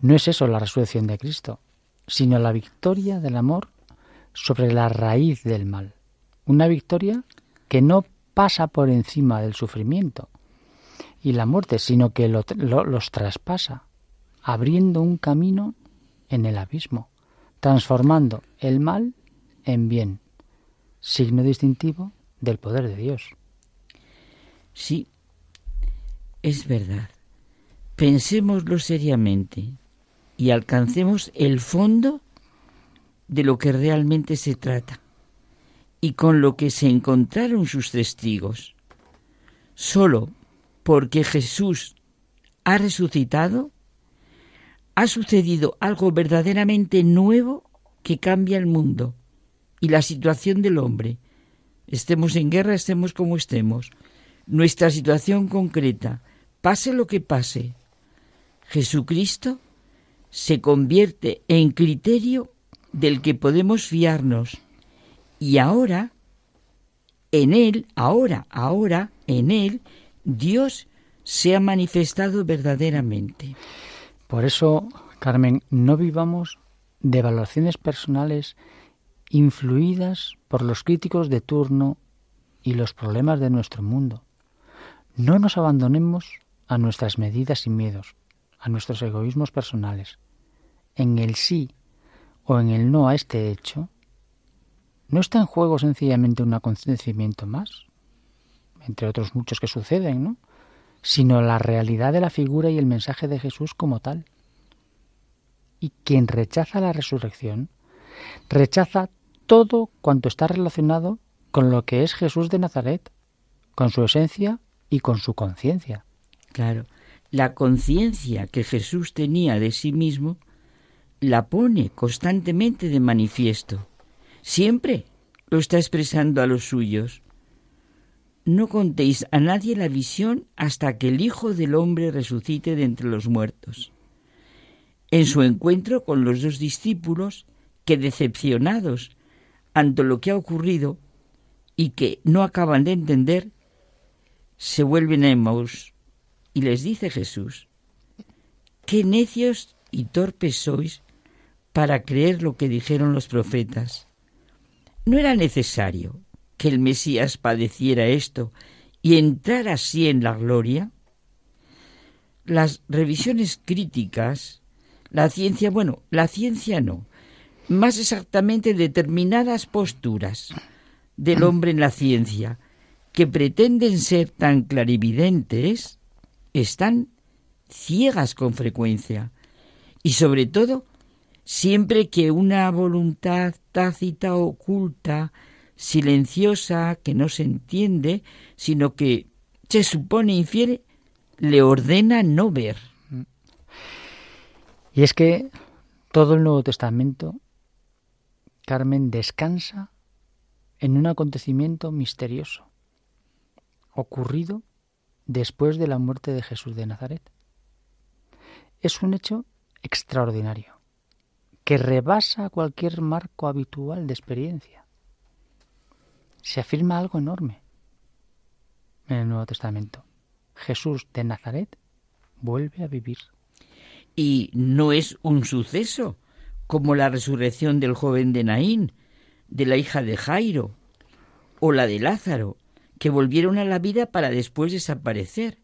[SPEAKER 6] No es eso la resurrección de Cristo, sino la victoria del amor sobre la raíz del mal. Una victoria que no pasa por encima del sufrimiento y la muerte, sino que los traspasa abriendo un camino en el abismo, transformando el mal en bien, signo distintivo del poder de Dios.
[SPEAKER 5] Sí, es verdad. Pensémoslo seriamente y alcancemos el fondo de lo que realmente se trata y con lo que se encontraron sus testigos. Solo porque Jesús ha resucitado, ha sucedido algo verdaderamente nuevo que cambia el mundo y la situación del hombre. Estemos en guerra, estemos como estemos. Nuestra situación concreta, pase lo que pase, Jesucristo se convierte en criterio del que podemos fiarnos. Y ahora, en Él, ahora, ahora, en Él, Dios se ha manifestado verdaderamente.
[SPEAKER 6] Por eso, Carmen, no vivamos de evaluaciones personales influidas por los críticos de turno y los problemas de nuestro mundo. No nos abandonemos a nuestras medidas y miedos, a nuestros egoísmos personales. En el sí o en el no a este hecho, ¿no está en juego sencillamente un acontecimiento más? Entre otros muchos que suceden, ¿no? Sino la realidad de la figura y el mensaje de Jesús como tal. Y quien rechaza la resurrección, rechaza todo cuanto está relacionado con lo que es Jesús de Nazaret, con su esencia y con su conciencia.
[SPEAKER 5] Claro, la conciencia que Jesús tenía de sí mismo la pone constantemente de manifiesto. Siempre lo está expresando a los suyos. No contéis a nadie la visión hasta que el Hijo del Hombre resucite de entre los muertos. En su encuentro con los dos discípulos, que decepcionados ante lo que ha ocurrido y que no acaban de entender, se vuelven a Emmaus y les dice Jesús, qué necios y torpes sois para creer lo que dijeron los profetas. ¿No era necesario que el Mesías padeciera esto y entrar así en la gloria? Las revisiones críticas, la ciencia, bueno, la ciencia no, más exactamente determinadas posturas del hombre en la ciencia que pretenden ser tan clarividentes, están ciegas con frecuencia y sobre todo siempre que una voluntad tácita, oculta, silenciosa, que no se entiende, sino que se supone infiere, le ordena no ver.
[SPEAKER 6] Y es que todo el Nuevo Testamento, Carmen, descansa en un acontecimiento misterioso, ocurrido después de la muerte de Jesús de Nazaret. Es un hecho extraordinario, que rebasa cualquier marco habitual de experiencia. Se afirma algo enorme en el Nuevo Testamento. Jesús de Nazaret vuelve a vivir.
[SPEAKER 5] Y no es un suceso como la resurrección del joven de Naín, de la hija de Jairo, o la de Lázaro, que volvieron a la vida para después desaparecer.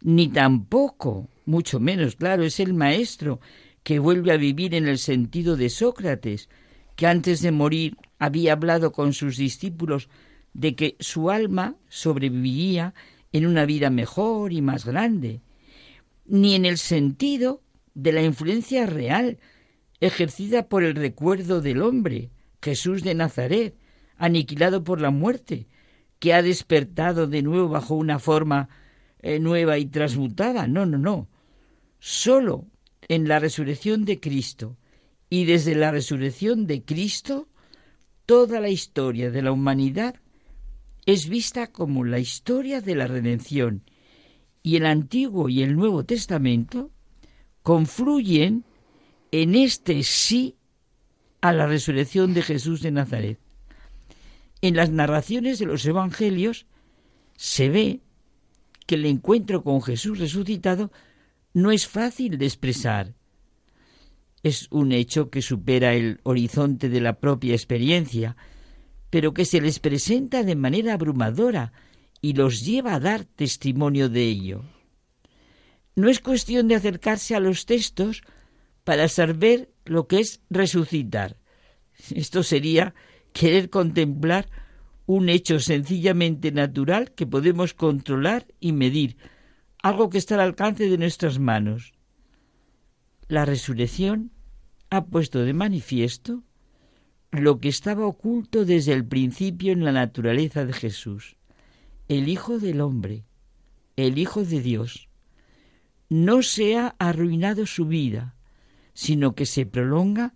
[SPEAKER 5] Ni tampoco, mucho menos, claro, es el Maestro que vuelve a vivir en el sentido de Sócrates, que antes de morir había hablado con sus discípulos de que su alma sobreviviría en una vida mejor y más grande, ni en el sentido de la influencia real ejercida por el recuerdo del hombre, Jesús de Nazaret, aniquilado por la muerte, que ha despertado de nuevo bajo una forma eh, nueva y transmutada. No, no, no. Solo en la resurrección de Cristo y desde la resurrección de Cristo, toda la historia de la humanidad es vista como la historia de la redención y el Antiguo y el Nuevo Testamento confluyen en este sí a la resurrección de Jesús de Nazaret. En las narraciones de los Evangelios se ve que el encuentro con Jesús resucitado no es fácil de expresar. Es un hecho que supera el horizonte de la propia experiencia, pero que se les presenta de manera abrumadora y los lleva a dar testimonio de ello. No es cuestión de acercarse a los textos para saber lo que es resucitar. Esto sería querer contemplar un hecho sencillamente natural que podemos controlar y medir, algo que está al alcance de nuestras manos. La resurrección ha puesto de manifiesto lo que estaba oculto desde el principio en la naturaleza de Jesús, el Hijo del Hombre, el Hijo de Dios. No se ha arruinado su vida, sino que se prolonga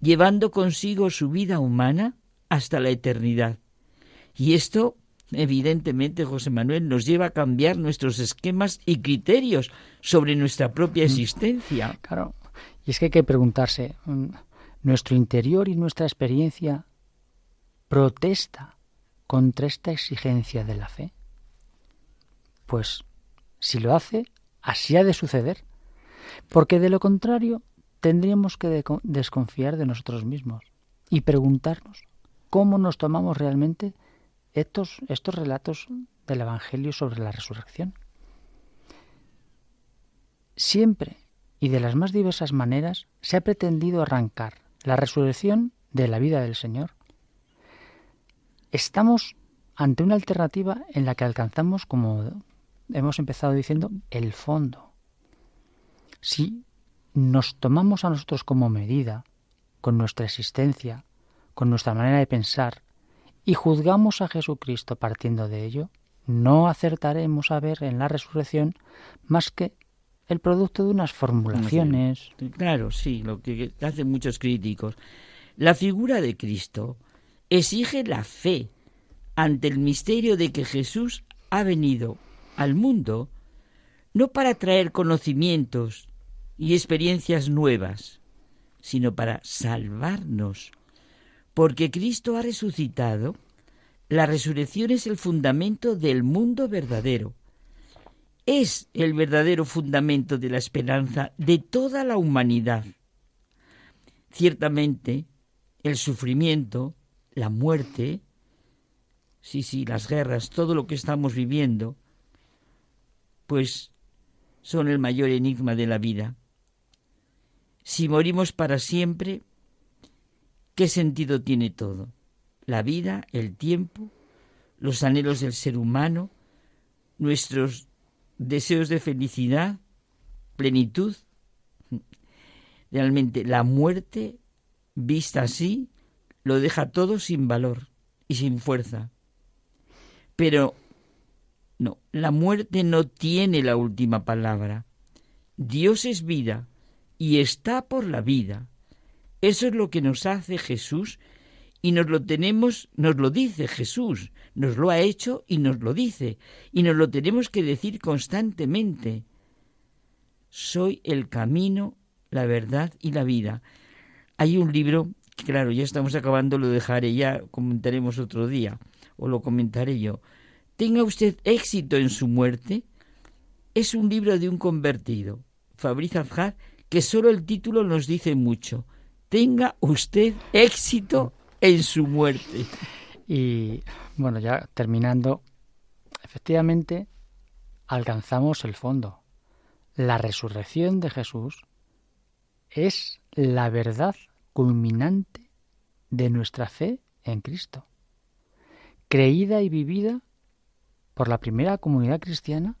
[SPEAKER 5] llevando consigo su vida humana hasta la eternidad. Y esto, evidentemente, José Manuel, nos lleva a cambiar nuestros esquemas y criterios sobre nuestra propia mm. existencia.
[SPEAKER 6] Claro, y es que hay que preguntarse, mm, ¿nuestro interior y nuestra experiencia protesta contra esta exigencia de la fe? Pues si lo hace, así ha de suceder, porque de lo contrario tendríamos que desconfiar de nosotros mismos y preguntarnos cómo nos tomamos realmente estos, estos relatos del Evangelio sobre la resurrección. Siempre y de las más diversas maneras se ha pretendido arrancar la resurrección de la vida del Señor. Estamos ante una alternativa en la que alcanzamos, como hemos empezado diciendo, el fondo. Si nos tomamos a nosotros como medida, con nuestra existencia, con nuestra manera de pensar, y juzgamos a Jesucristo partiendo de ello, no acertaremos a ver en la resurrección más que el producto de unas formulaciones.
[SPEAKER 5] Claro, sí, lo que hacen muchos críticos. La figura de Cristo exige la fe ante el misterio de que Jesús ha venido al mundo no para traer conocimientos y experiencias nuevas, sino para salvarnos Porque Cristo ha resucitado, la resurrección es el fundamento del mundo verdadero. Es el verdadero fundamento de la esperanza de toda la humanidad. Ciertamente, el sufrimiento, la muerte, sí, sí, las guerras, todo lo que estamos viviendo, pues son el mayor enigma de la vida. Si morimos para siempre, ¿qué sentido tiene todo? La vida, el tiempo, los anhelos del ser humano, nuestros deseos de felicidad, plenitud. Realmente la muerte, vista así, lo deja todo sin valor y sin fuerza. Pero no, la muerte no tiene la última palabra. Dios es vida y está por la vida. Eso es lo que nos hace Jesús y nos lo tenemos, nos lo dice Jesús, nos lo ha hecho y nos lo dice y nos lo tenemos que decir constantemente. Soy el camino, la verdad y la vida. Hay un libro, claro, ya estamos acabando, lo dejaré, ya comentaremos otro día, o lo comentaré yo. Tenga usted éxito en su muerte. Es un libro de un convertido, Fabriz Azhar, que solo el título nos dice mucho. Tenga usted éxito en su muerte.
[SPEAKER 6] Y bueno, ya terminando, efectivamente alcanzamos el fondo. La resurrección de Jesús es la verdad culminante de nuestra fe en Cristo, creída y vivida por la primera comunidad cristiana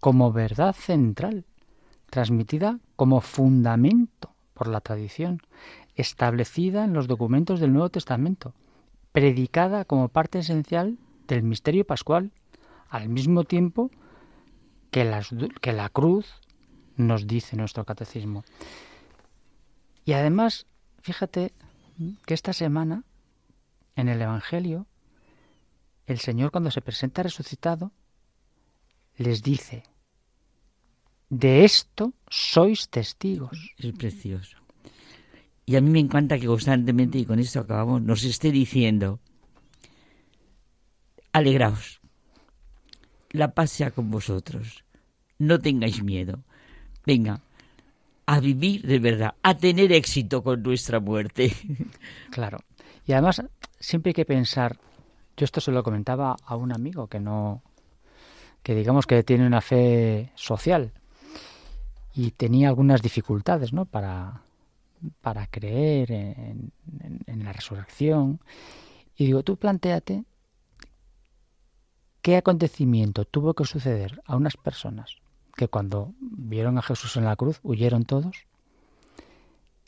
[SPEAKER 6] como verdad central, transmitida como fundamento por la tradición, establecida en los documentos del Nuevo Testamento, predicada como parte esencial del misterio pascual, al mismo tiempo que, que la cruz nos dice nuestro catecismo. Y además, fíjate que esta semana, en el Evangelio, el Señor cuando se presenta resucitado, les dice, de esto sois testigos.
[SPEAKER 5] Es precioso. Y a mí me encanta que constantemente, y con esto acabamos, nos esté diciendo, alegraos, la paz sea con vosotros, no tengáis miedo, venga, a vivir de verdad, a tener éxito con nuestra muerte.
[SPEAKER 6] Claro. Y además, siempre hay que pensar, yo esto se lo comentaba a un amigo que no, que digamos que tiene una fe social y tenía algunas dificultades, ¿no? Para, para creer en, la resurrección. Y digo, tú planteate qué acontecimiento tuvo que suceder a unas personas que cuando vieron a Jesús en la cruz huyeron todos.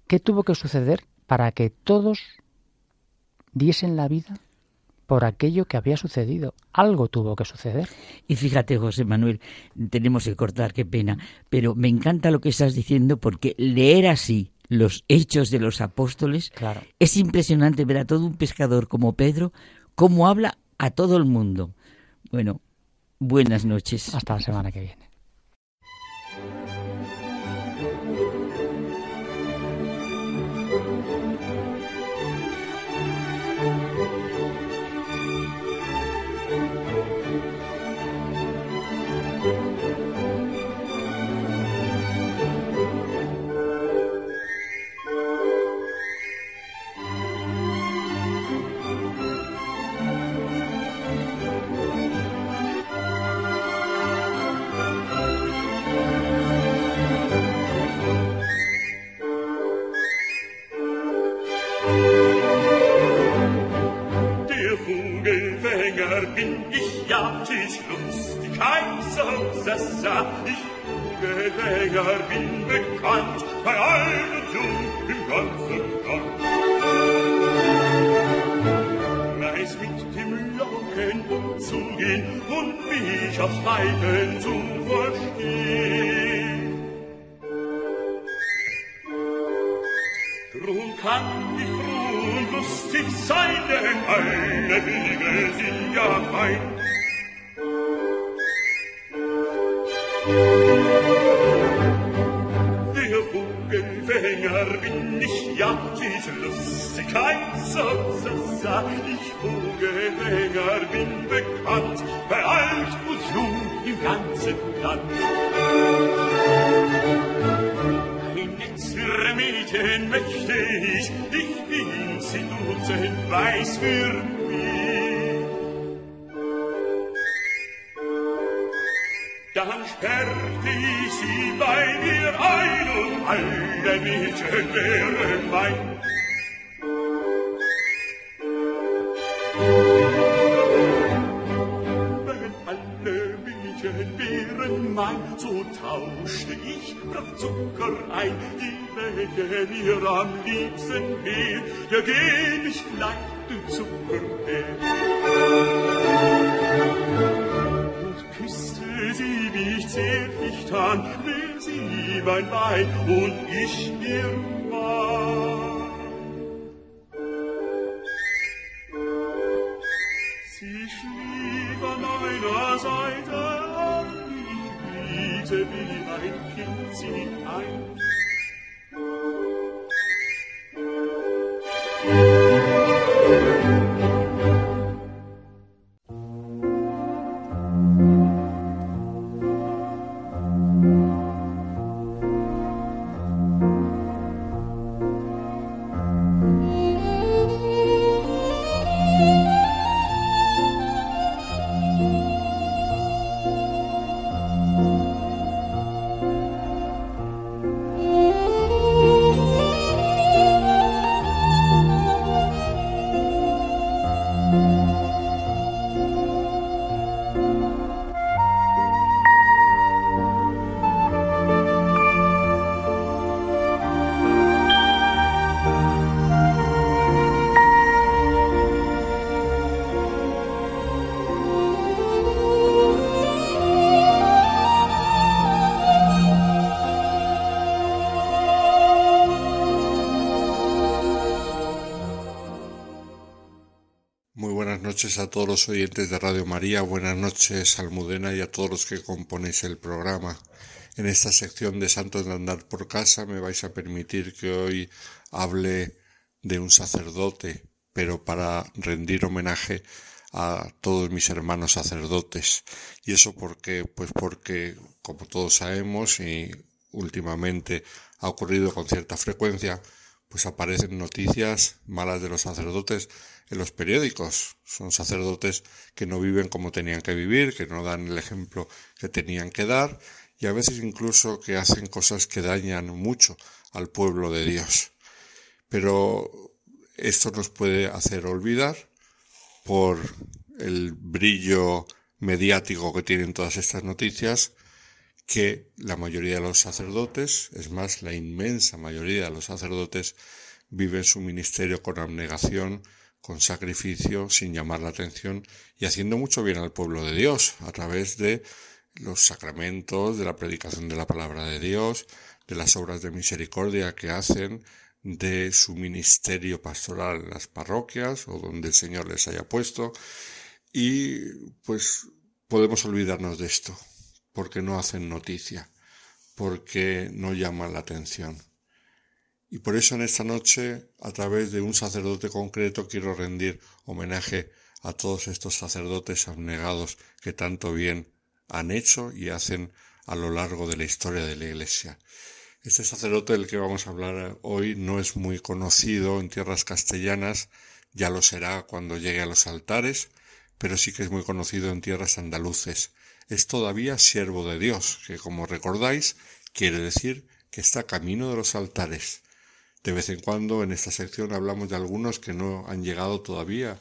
[SPEAKER 6] ¿Qué tuvo que suceder para que todos diesen la vida por aquello que había sucedido. Algo tuvo que suceder.
[SPEAKER 5] Y fíjate, José Manuel, tenemos que cortar, qué pena, pero me encanta lo que estás diciendo porque leer así los hechos de los apóstoles,
[SPEAKER 6] claro.
[SPEAKER 5] es impresionante ver a todo un pescador como Pedro, cómo habla a todo el mundo. Bueno, buenas noches.
[SPEAKER 6] Hasta la semana que viene.
[SPEAKER 7] das ich Gewäger bin bekannt bei allen und jung im ganzen Land. Weiß mit dem Locken umzugehen und mich aufs Weiten zu verstehen. Drum kann ich froh und lustig sein, denn alle Dinge sind ja mein. Der Bogenfänger bin ich, ja, sieht lustig eins. Ich Bogenfänger bin bekannt, bei alt und jung im ganzen Land. In unsere Mädchen möchte ich, ich bin sie duzen, weiß für mich. Kerti sie bei dir ein und alle Mädchen wären mein. Wären alle Mädchen wären mein, so tauschte ich brav Zucker ein, die Wege mir am liebsten weh, ja geh nicht leid, den Zucker, her. Mich zärtlich an, will sie mein Wein und ich ihr Mann. Sie schlief an meiner Seite an, ich wiegte wie ein Kind sie ein.
[SPEAKER 8] Noches a todos los oyentes de Radio María, buenas noches Almudena y a todos los que componéis el programa. En esta sección de Santos de Andar por Casa me vais a permitir que hoy hable de un sacerdote, pero para rendir homenaje a todos mis hermanos sacerdotes. ¿Y eso por qué? Pues porque, como todos sabemos, y últimamente ha ocurrido con cierta frecuencia, pues aparecen noticias malas de los sacerdotes en los periódicos. Son sacerdotes que no viven como tenían que vivir, que no dan el ejemplo que tenían que dar y a veces incluso que hacen cosas que dañan mucho al pueblo de Dios. Pero esto nos puede hacer olvidar por el brillo mediático que tienen todas estas noticias que la mayoría de los sacerdotes, es más, la inmensa mayoría de los sacerdotes viven su ministerio con abnegación, con sacrificio, sin llamar la atención y haciendo mucho bien al pueblo de Dios a través de los sacramentos, de la predicación de la palabra de Dios, de las obras de misericordia que hacen, de su ministerio pastoral en las parroquias o donde el Señor les haya puesto y pues podemos olvidarnos de esto porque no hacen noticia, porque no llaman la atención. Y por eso en esta noche, a través de un sacerdote concreto, quiero rendir homenaje a todos estos sacerdotes abnegados que tanto bien han hecho y hacen a lo largo de la historia de la Iglesia. Este sacerdote del que vamos a hablar hoy no es muy conocido en tierras castellanas, ya lo será cuando llegue a los altares, pero sí que es muy conocido en tierras andaluces. Es todavía siervo de Dios, que como recordáis quiere decir que está camino de los altares. De vez en cuando en esta sección hablamos de algunos que no han llegado todavía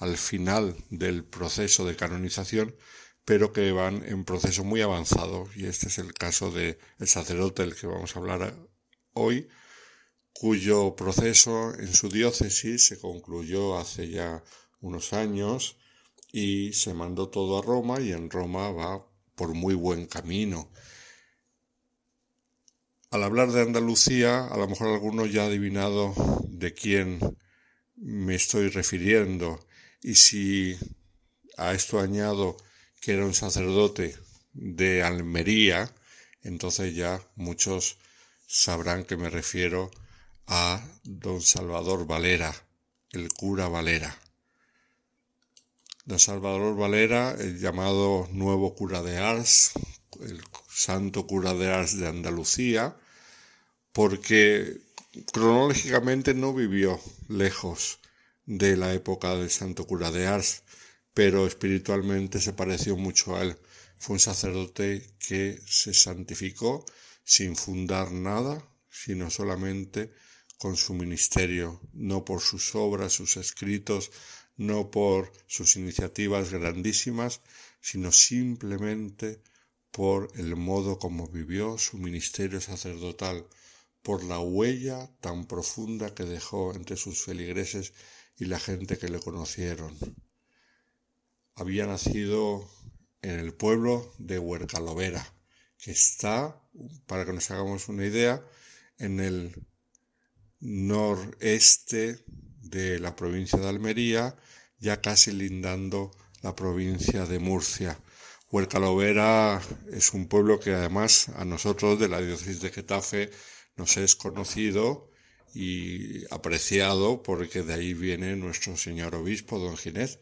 [SPEAKER 8] al final del proceso de canonización, pero que van en proceso muy avanzado, y este es el caso de el sacerdote del que vamos a hablar hoy, cuyo proceso en su diócesis se concluyó hace ya unos años y se mandó todo a Roma y en Roma va por muy buen camino. Al hablar de Andalucía, a lo mejor alguno ya ha adivinado de quién me estoy refiriendo y si a esto añado que era un sacerdote de Almería, entonces ya muchos sabrán que me refiero a don Salvador Valera, el cura Valera. Don Salvador Valera, el llamado nuevo cura de Ars, el santo cura de Ars de Andalucía, porque cronológicamente no vivió lejos de la época del santo cura de Ars, pero espiritualmente se pareció mucho a él. Fue un sacerdote que se santificó sin fundar nada, sino solamente con su ministerio, no por sus obras, sus escritos, no por sus iniciativas grandísimas, sino simplemente por el modo como vivió su ministerio sacerdotal, por la huella tan profunda que dejó entre sus feligreses y la gente que le conocieron. Había nacido en el pueblo de Huercalovera, que está, para que nos hagamos una idea, en el noreste de la provincia de Almería, ya casi lindando la provincia de Murcia. Huercalovera es un pueblo que además a nosotros de la diócesis de Getafe nos es conocido y apreciado porque de ahí viene nuestro señor obispo, don Ginés.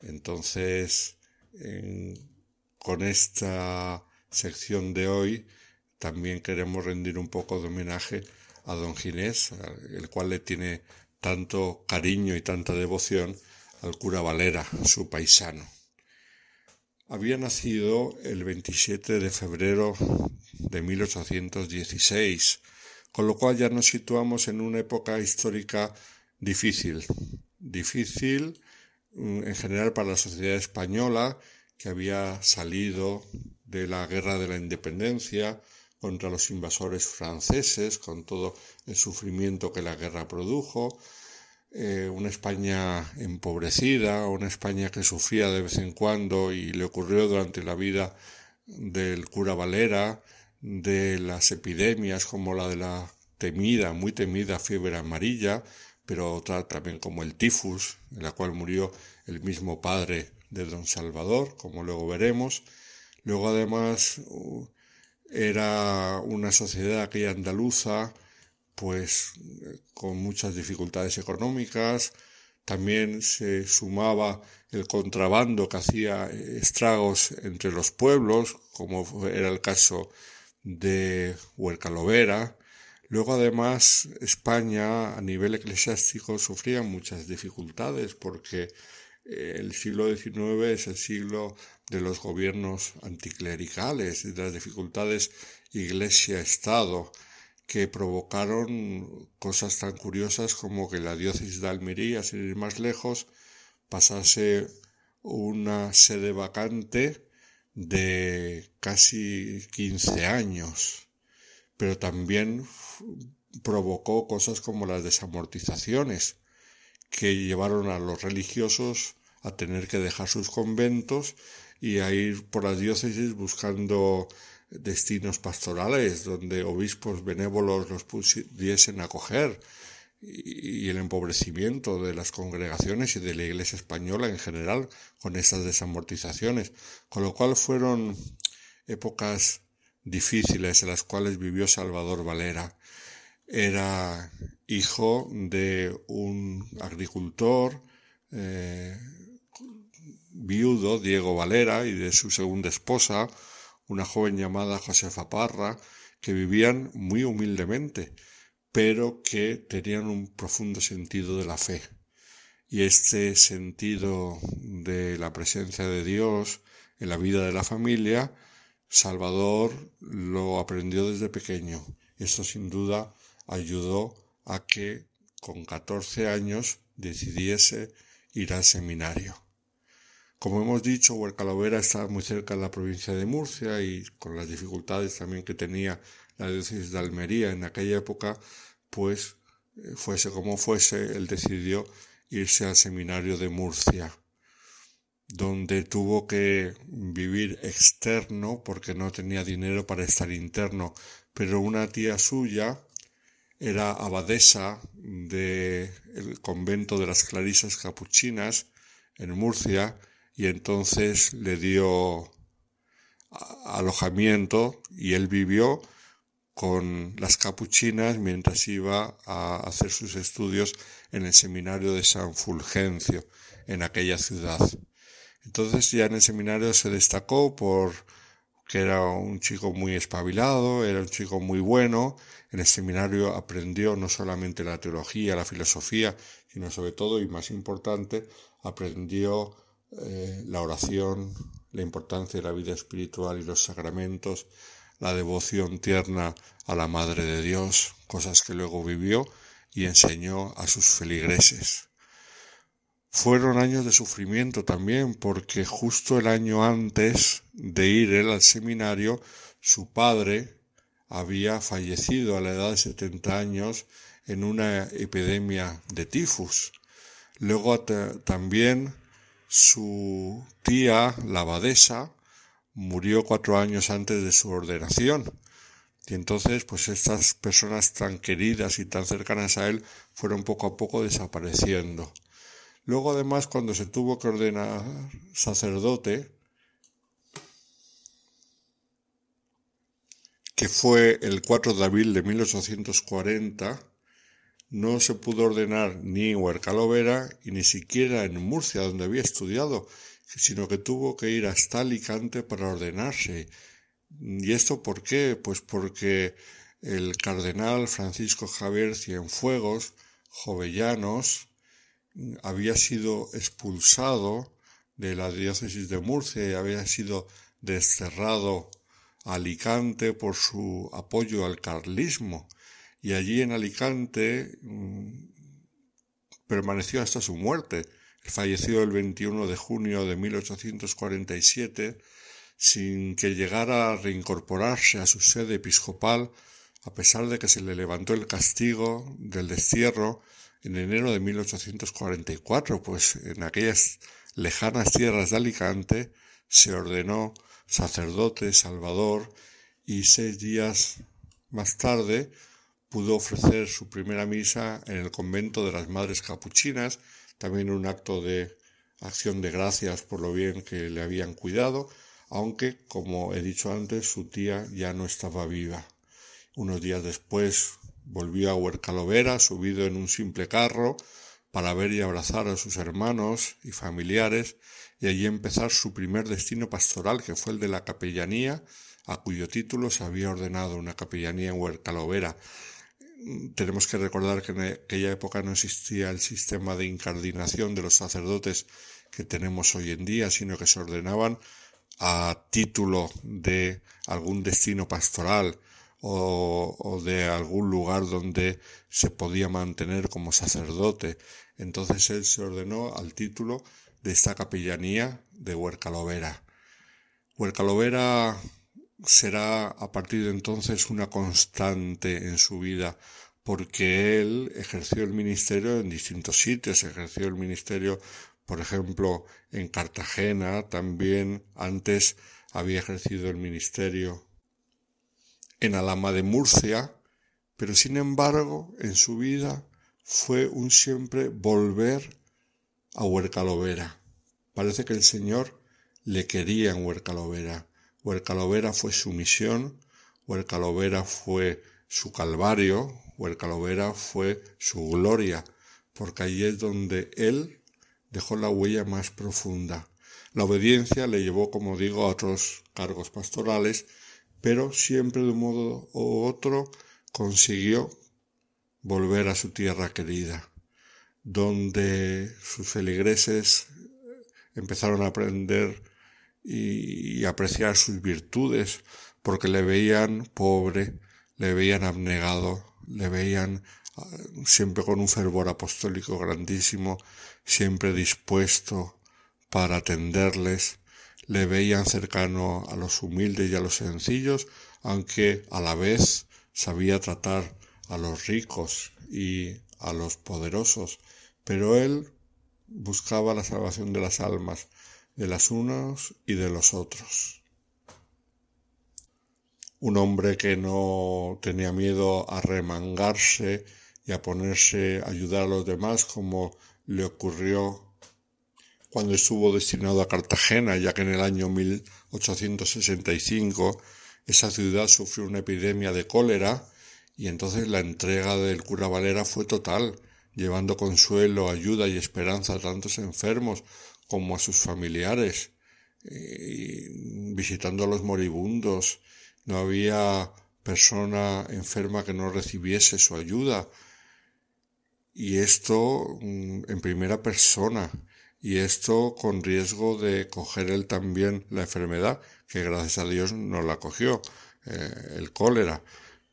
[SPEAKER 8] Entonces, con esta sección de hoy también queremos rendir un poco de homenaje a don Ginés, el cual le tiene tanto cariño y tanta devoción al cura Valera, su paisano. Había nacido el 27 de febrero de 1816, con lo cual ya nos situamos en una época histórica difícil, difícil mm, en general para la sociedad española, que había salido de la guerra de la independencia, contra los invasores franceses, con todo el sufrimiento que la guerra produjo, eh, una España empobrecida, una España que sufría de vez en cuando y le ocurrió durante la vida del cura Valera, de las epidemias como la de la temida, muy temida fiebre amarilla, pero otra también como el tifus, en la cual murió el mismo padre de don Salvador, como luego veremos. Luego además era una sociedad aquella andaluza, pues con muchas dificultades económicas, también se sumaba el contrabando que hacía estragos entre los pueblos, como era el caso de Huercalovera. Luego, además, España a nivel eclesiástico sufría muchas dificultades porque el siglo XIX es el siglo de los gobiernos anticlericales de las dificultades iglesia-estado que provocaron cosas tan curiosas como que la diócesis de Almería, sin ir más lejos, pasase una sede vacante de casi 15 años, pero también provocó cosas como las desamortizaciones, que llevaron a los religiosos a tener que dejar sus conventos y a ir por las diócesis buscando destinos pastorales donde obispos benévolos los pudiesen acoger y el empobrecimiento de las congregaciones y de la Iglesia española en general con estas desamortizaciones, con lo cual fueron épocas difíciles en las cuales vivió Salvador Valera. Era hijo de un agricultor eh, viudo, Diego Valera, y de su segunda esposa, una joven llamada Josefa Parra, que vivían muy humildemente, pero que tenían un profundo sentido de la fe. Y este sentido de la presencia de Dios en la vida de la familia, Salvador lo aprendió desde pequeño. Esto sin duda ayudó a que con 14 años decidiese ir al seminario. Como hemos dicho, Huercalovera está muy cerca de la provincia de Murcia y con las dificultades también que tenía la diócesis de Almería en aquella época, pues eh, fuese como fuese, él decidió irse al seminario de Murcia, donde tuvo que vivir externo porque no tenía dinero para estar interno, pero una tía suya era abadesa del convento de las Clarisas Capuchinas en Murcia y entonces le dio alojamiento y él vivió con las capuchinas mientras iba a hacer sus estudios en el seminario de San Fulgencio, en aquella ciudad. Entonces ya en el seminario se destacó por que era un chico muy espabilado, era un chico muy bueno. En el seminario aprendió no solamente la teología, la filosofía, sino sobre todo y más importante, aprendió eh, la oración, la importancia de la vida espiritual y los sacramentos, la devoción tierna a la Madre de Dios, cosas que luego vivió y enseñó a sus feligreses. Fueron años de sufrimiento también, porque justo el año antes de ir él al seminario, su padre había fallecido a la edad de 70 años en una epidemia de tifus. Luego también su tía, la abadesa, murió cuatro años antes de su ordenación. Y entonces, pues estas personas tan queridas y tan cercanas a él fueron poco a poco desapareciendo. Luego, además, cuando se tuvo que ordenar sacerdote, que fue el 4 de abril de 1840, no se pudo ordenar ni en Huercalovera y ni siquiera en Murcia, donde había estudiado, sino que tuvo que ir hasta Alicante para ordenarse. ¿Y esto por qué? Pues porque el cardenal Francisco Javier Cienfuegos Jovellanos había sido expulsado de la diócesis de Murcia y había sido desterrado a Alicante por su apoyo al carlismo. Y allí en Alicante mm, permaneció hasta su muerte. Falleció el 21 de junio de 1847 sin que llegara a reincorporarse a su sede episcopal a pesar de que se le levantó el castigo del destierro en enero de 1844, pues en aquellas lejanas tierras de Alicante se ordenó sacerdote, salvador, y seis días más tarde pudo ofrecer su primera misa en el convento de las Madres Capuchinas, también un acto de acción de gracias por lo bien que le habían cuidado, aunque, como he dicho antes, su tía ya no estaba viva. Unos días después Volvió a Huercalovera subido en un simple carro para ver y abrazar a sus hermanos y familiares y allí empezar su primer destino pastoral que fue el de la capellanía a cuyo título se había ordenado una capellanía en Huercalovera. Tenemos que recordar que en aquella época no existía el sistema de incardinación de los sacerdotes que tenemos hoy en día, sino que se ordenaban a título de algún destino pastoral o, de algún lugar donde se podía mantener como sacerdote. Entonces él se ordenó al título de esta capellanía de Huercalovera. Huercalovera será a partir de entonces una constante en su vida porque él ejerció el ministerio en distintos sitios, ejerció el ministerio, por ejemplo, en Cartagena, también antes había ejercido el ministerio en Alama de Murcia, pero sin embargo en su vida fue un siempre volver a Huercalovera. Parece que el Señor le quería en Huercalovera. Huercalovera fue su misión, Huercalovera fue su calvario, Huercalovera fue su gloria, porque allí es donde Él dejó la huella más profunda. La obediencia le llevó, como digo, a otros cargos pastorales, pero siempre de un modo u otro consiguió volver a su tierra querida, donde sus feligreses empezaron a aprender y, apreciar sus virtudes, porque le veían pobre, le veían abnegado, le veían ah, siempre con un fervor apostólico grandísimo, siempre dispuesto para atenderles, le veían cercano a los humildes y a los sencillos, aunque a la vez sabía tratar a los ricos y a los poderosos, pero él buscaba la salvación de las almas, de las unos y de los otros. Un hombre que no tenía miedo a remangarse y a ponerse a ayudar a los demás como le ocurrió cuando estuvo destinado a Cartagena, ya que en el año 1865 esa ciudad sufrió una epidemia de cólera y entonces la entrega del cura Valera fue total, llevando consuelo, ayuda y esperanza a tantos enfermos como a sus familiares, y visitando a los moribundos. No había persona enferma que no recibiese su ayuda. Y esto mm, en primera persona. Y esto con riesgo de coger él también la enfermedad, que gracias a Dios no la cogió, eh, el cólera.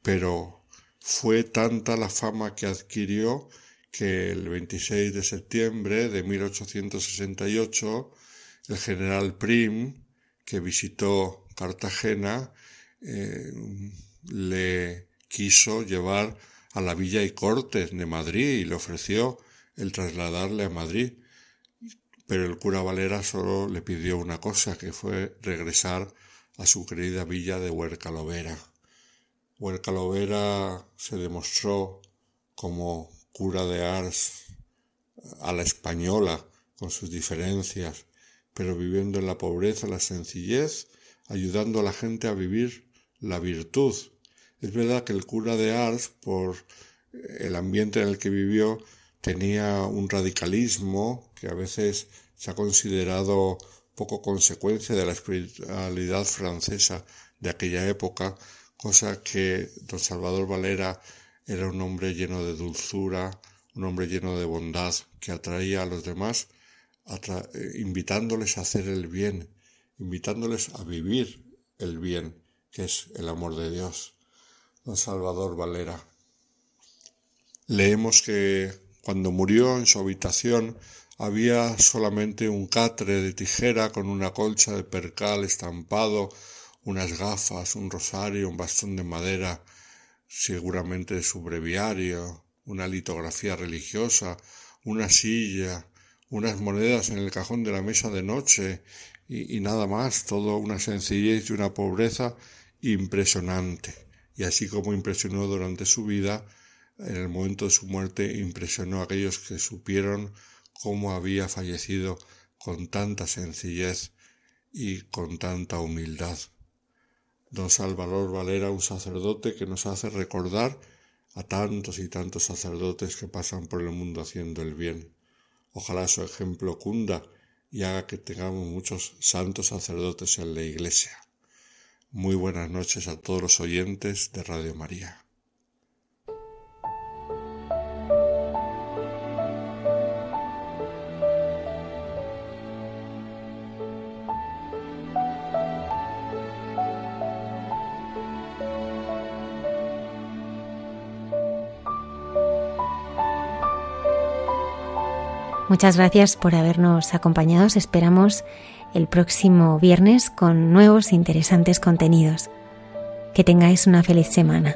[SPEAKER 8] Pero fue tanta la fama que adquirió que el 26 de septiembre de 1868 el general Prim, que visitó Cartagena, eh, le quiso llevar a la Villa y Cortes de Madrid y le ofreció el trasladarle a Madrid. Pero el cura Valera solo le pidió una cosa, que fue regresar a su querida villa de Huercalovera. Huercalovera se demostró como cura de Ars a la española, con sus diferencias, pero viviendo en la pobreza, la sencillez, ayudando a la gente a vivir la virtud. Es verdad que el cura de Ars, por el ambiente en el que vivió, tenía un radicalismo que a veces se ha considerado poco consecuencia de la espiritualidad francesa de aquella época, cosa que don Salvador Valera era un hombre lleno de dulzura, un hombre lleno de bondad, que atraía a los demás eh, invitándoles a hacer el bien, invitándoles a vivir el bien, que es el amor de Dios. Don Salvador Valera. Leemos que cuando murió en su habitación había solamente un catre de tijera con una colcha de percal estampado, unas gafas, un rosario, un bastón de madera, seguramente su breviario, una litografía religiosa, una silla, unas monedas en el cajón de la mesa de noche y, nada más, todo una sencillez y una pobreza impresionante. Y así como impresionó durante su vida, en el momento de su muerte impresionó a aquellos que supieron cómo había fallecido con tanta sencillez y con tanta humildad. Don Salvador Valera, un sacerdote que nos hace recordar a tantos y tantos sacerdotes que pasan por el mundo haciendo el bien. Ojalá su ejemplo cunda y haga que tengamos muchos santos sacerdotes en la Iglesia. Muy buenas noches a todos los oyentes de Radio María.
[SPEAKER 1] Muchas gracias por habernos acompañado. esperamos el próximo viernes con nuevos interesantes contenidos. Que tengáis una feliz semana.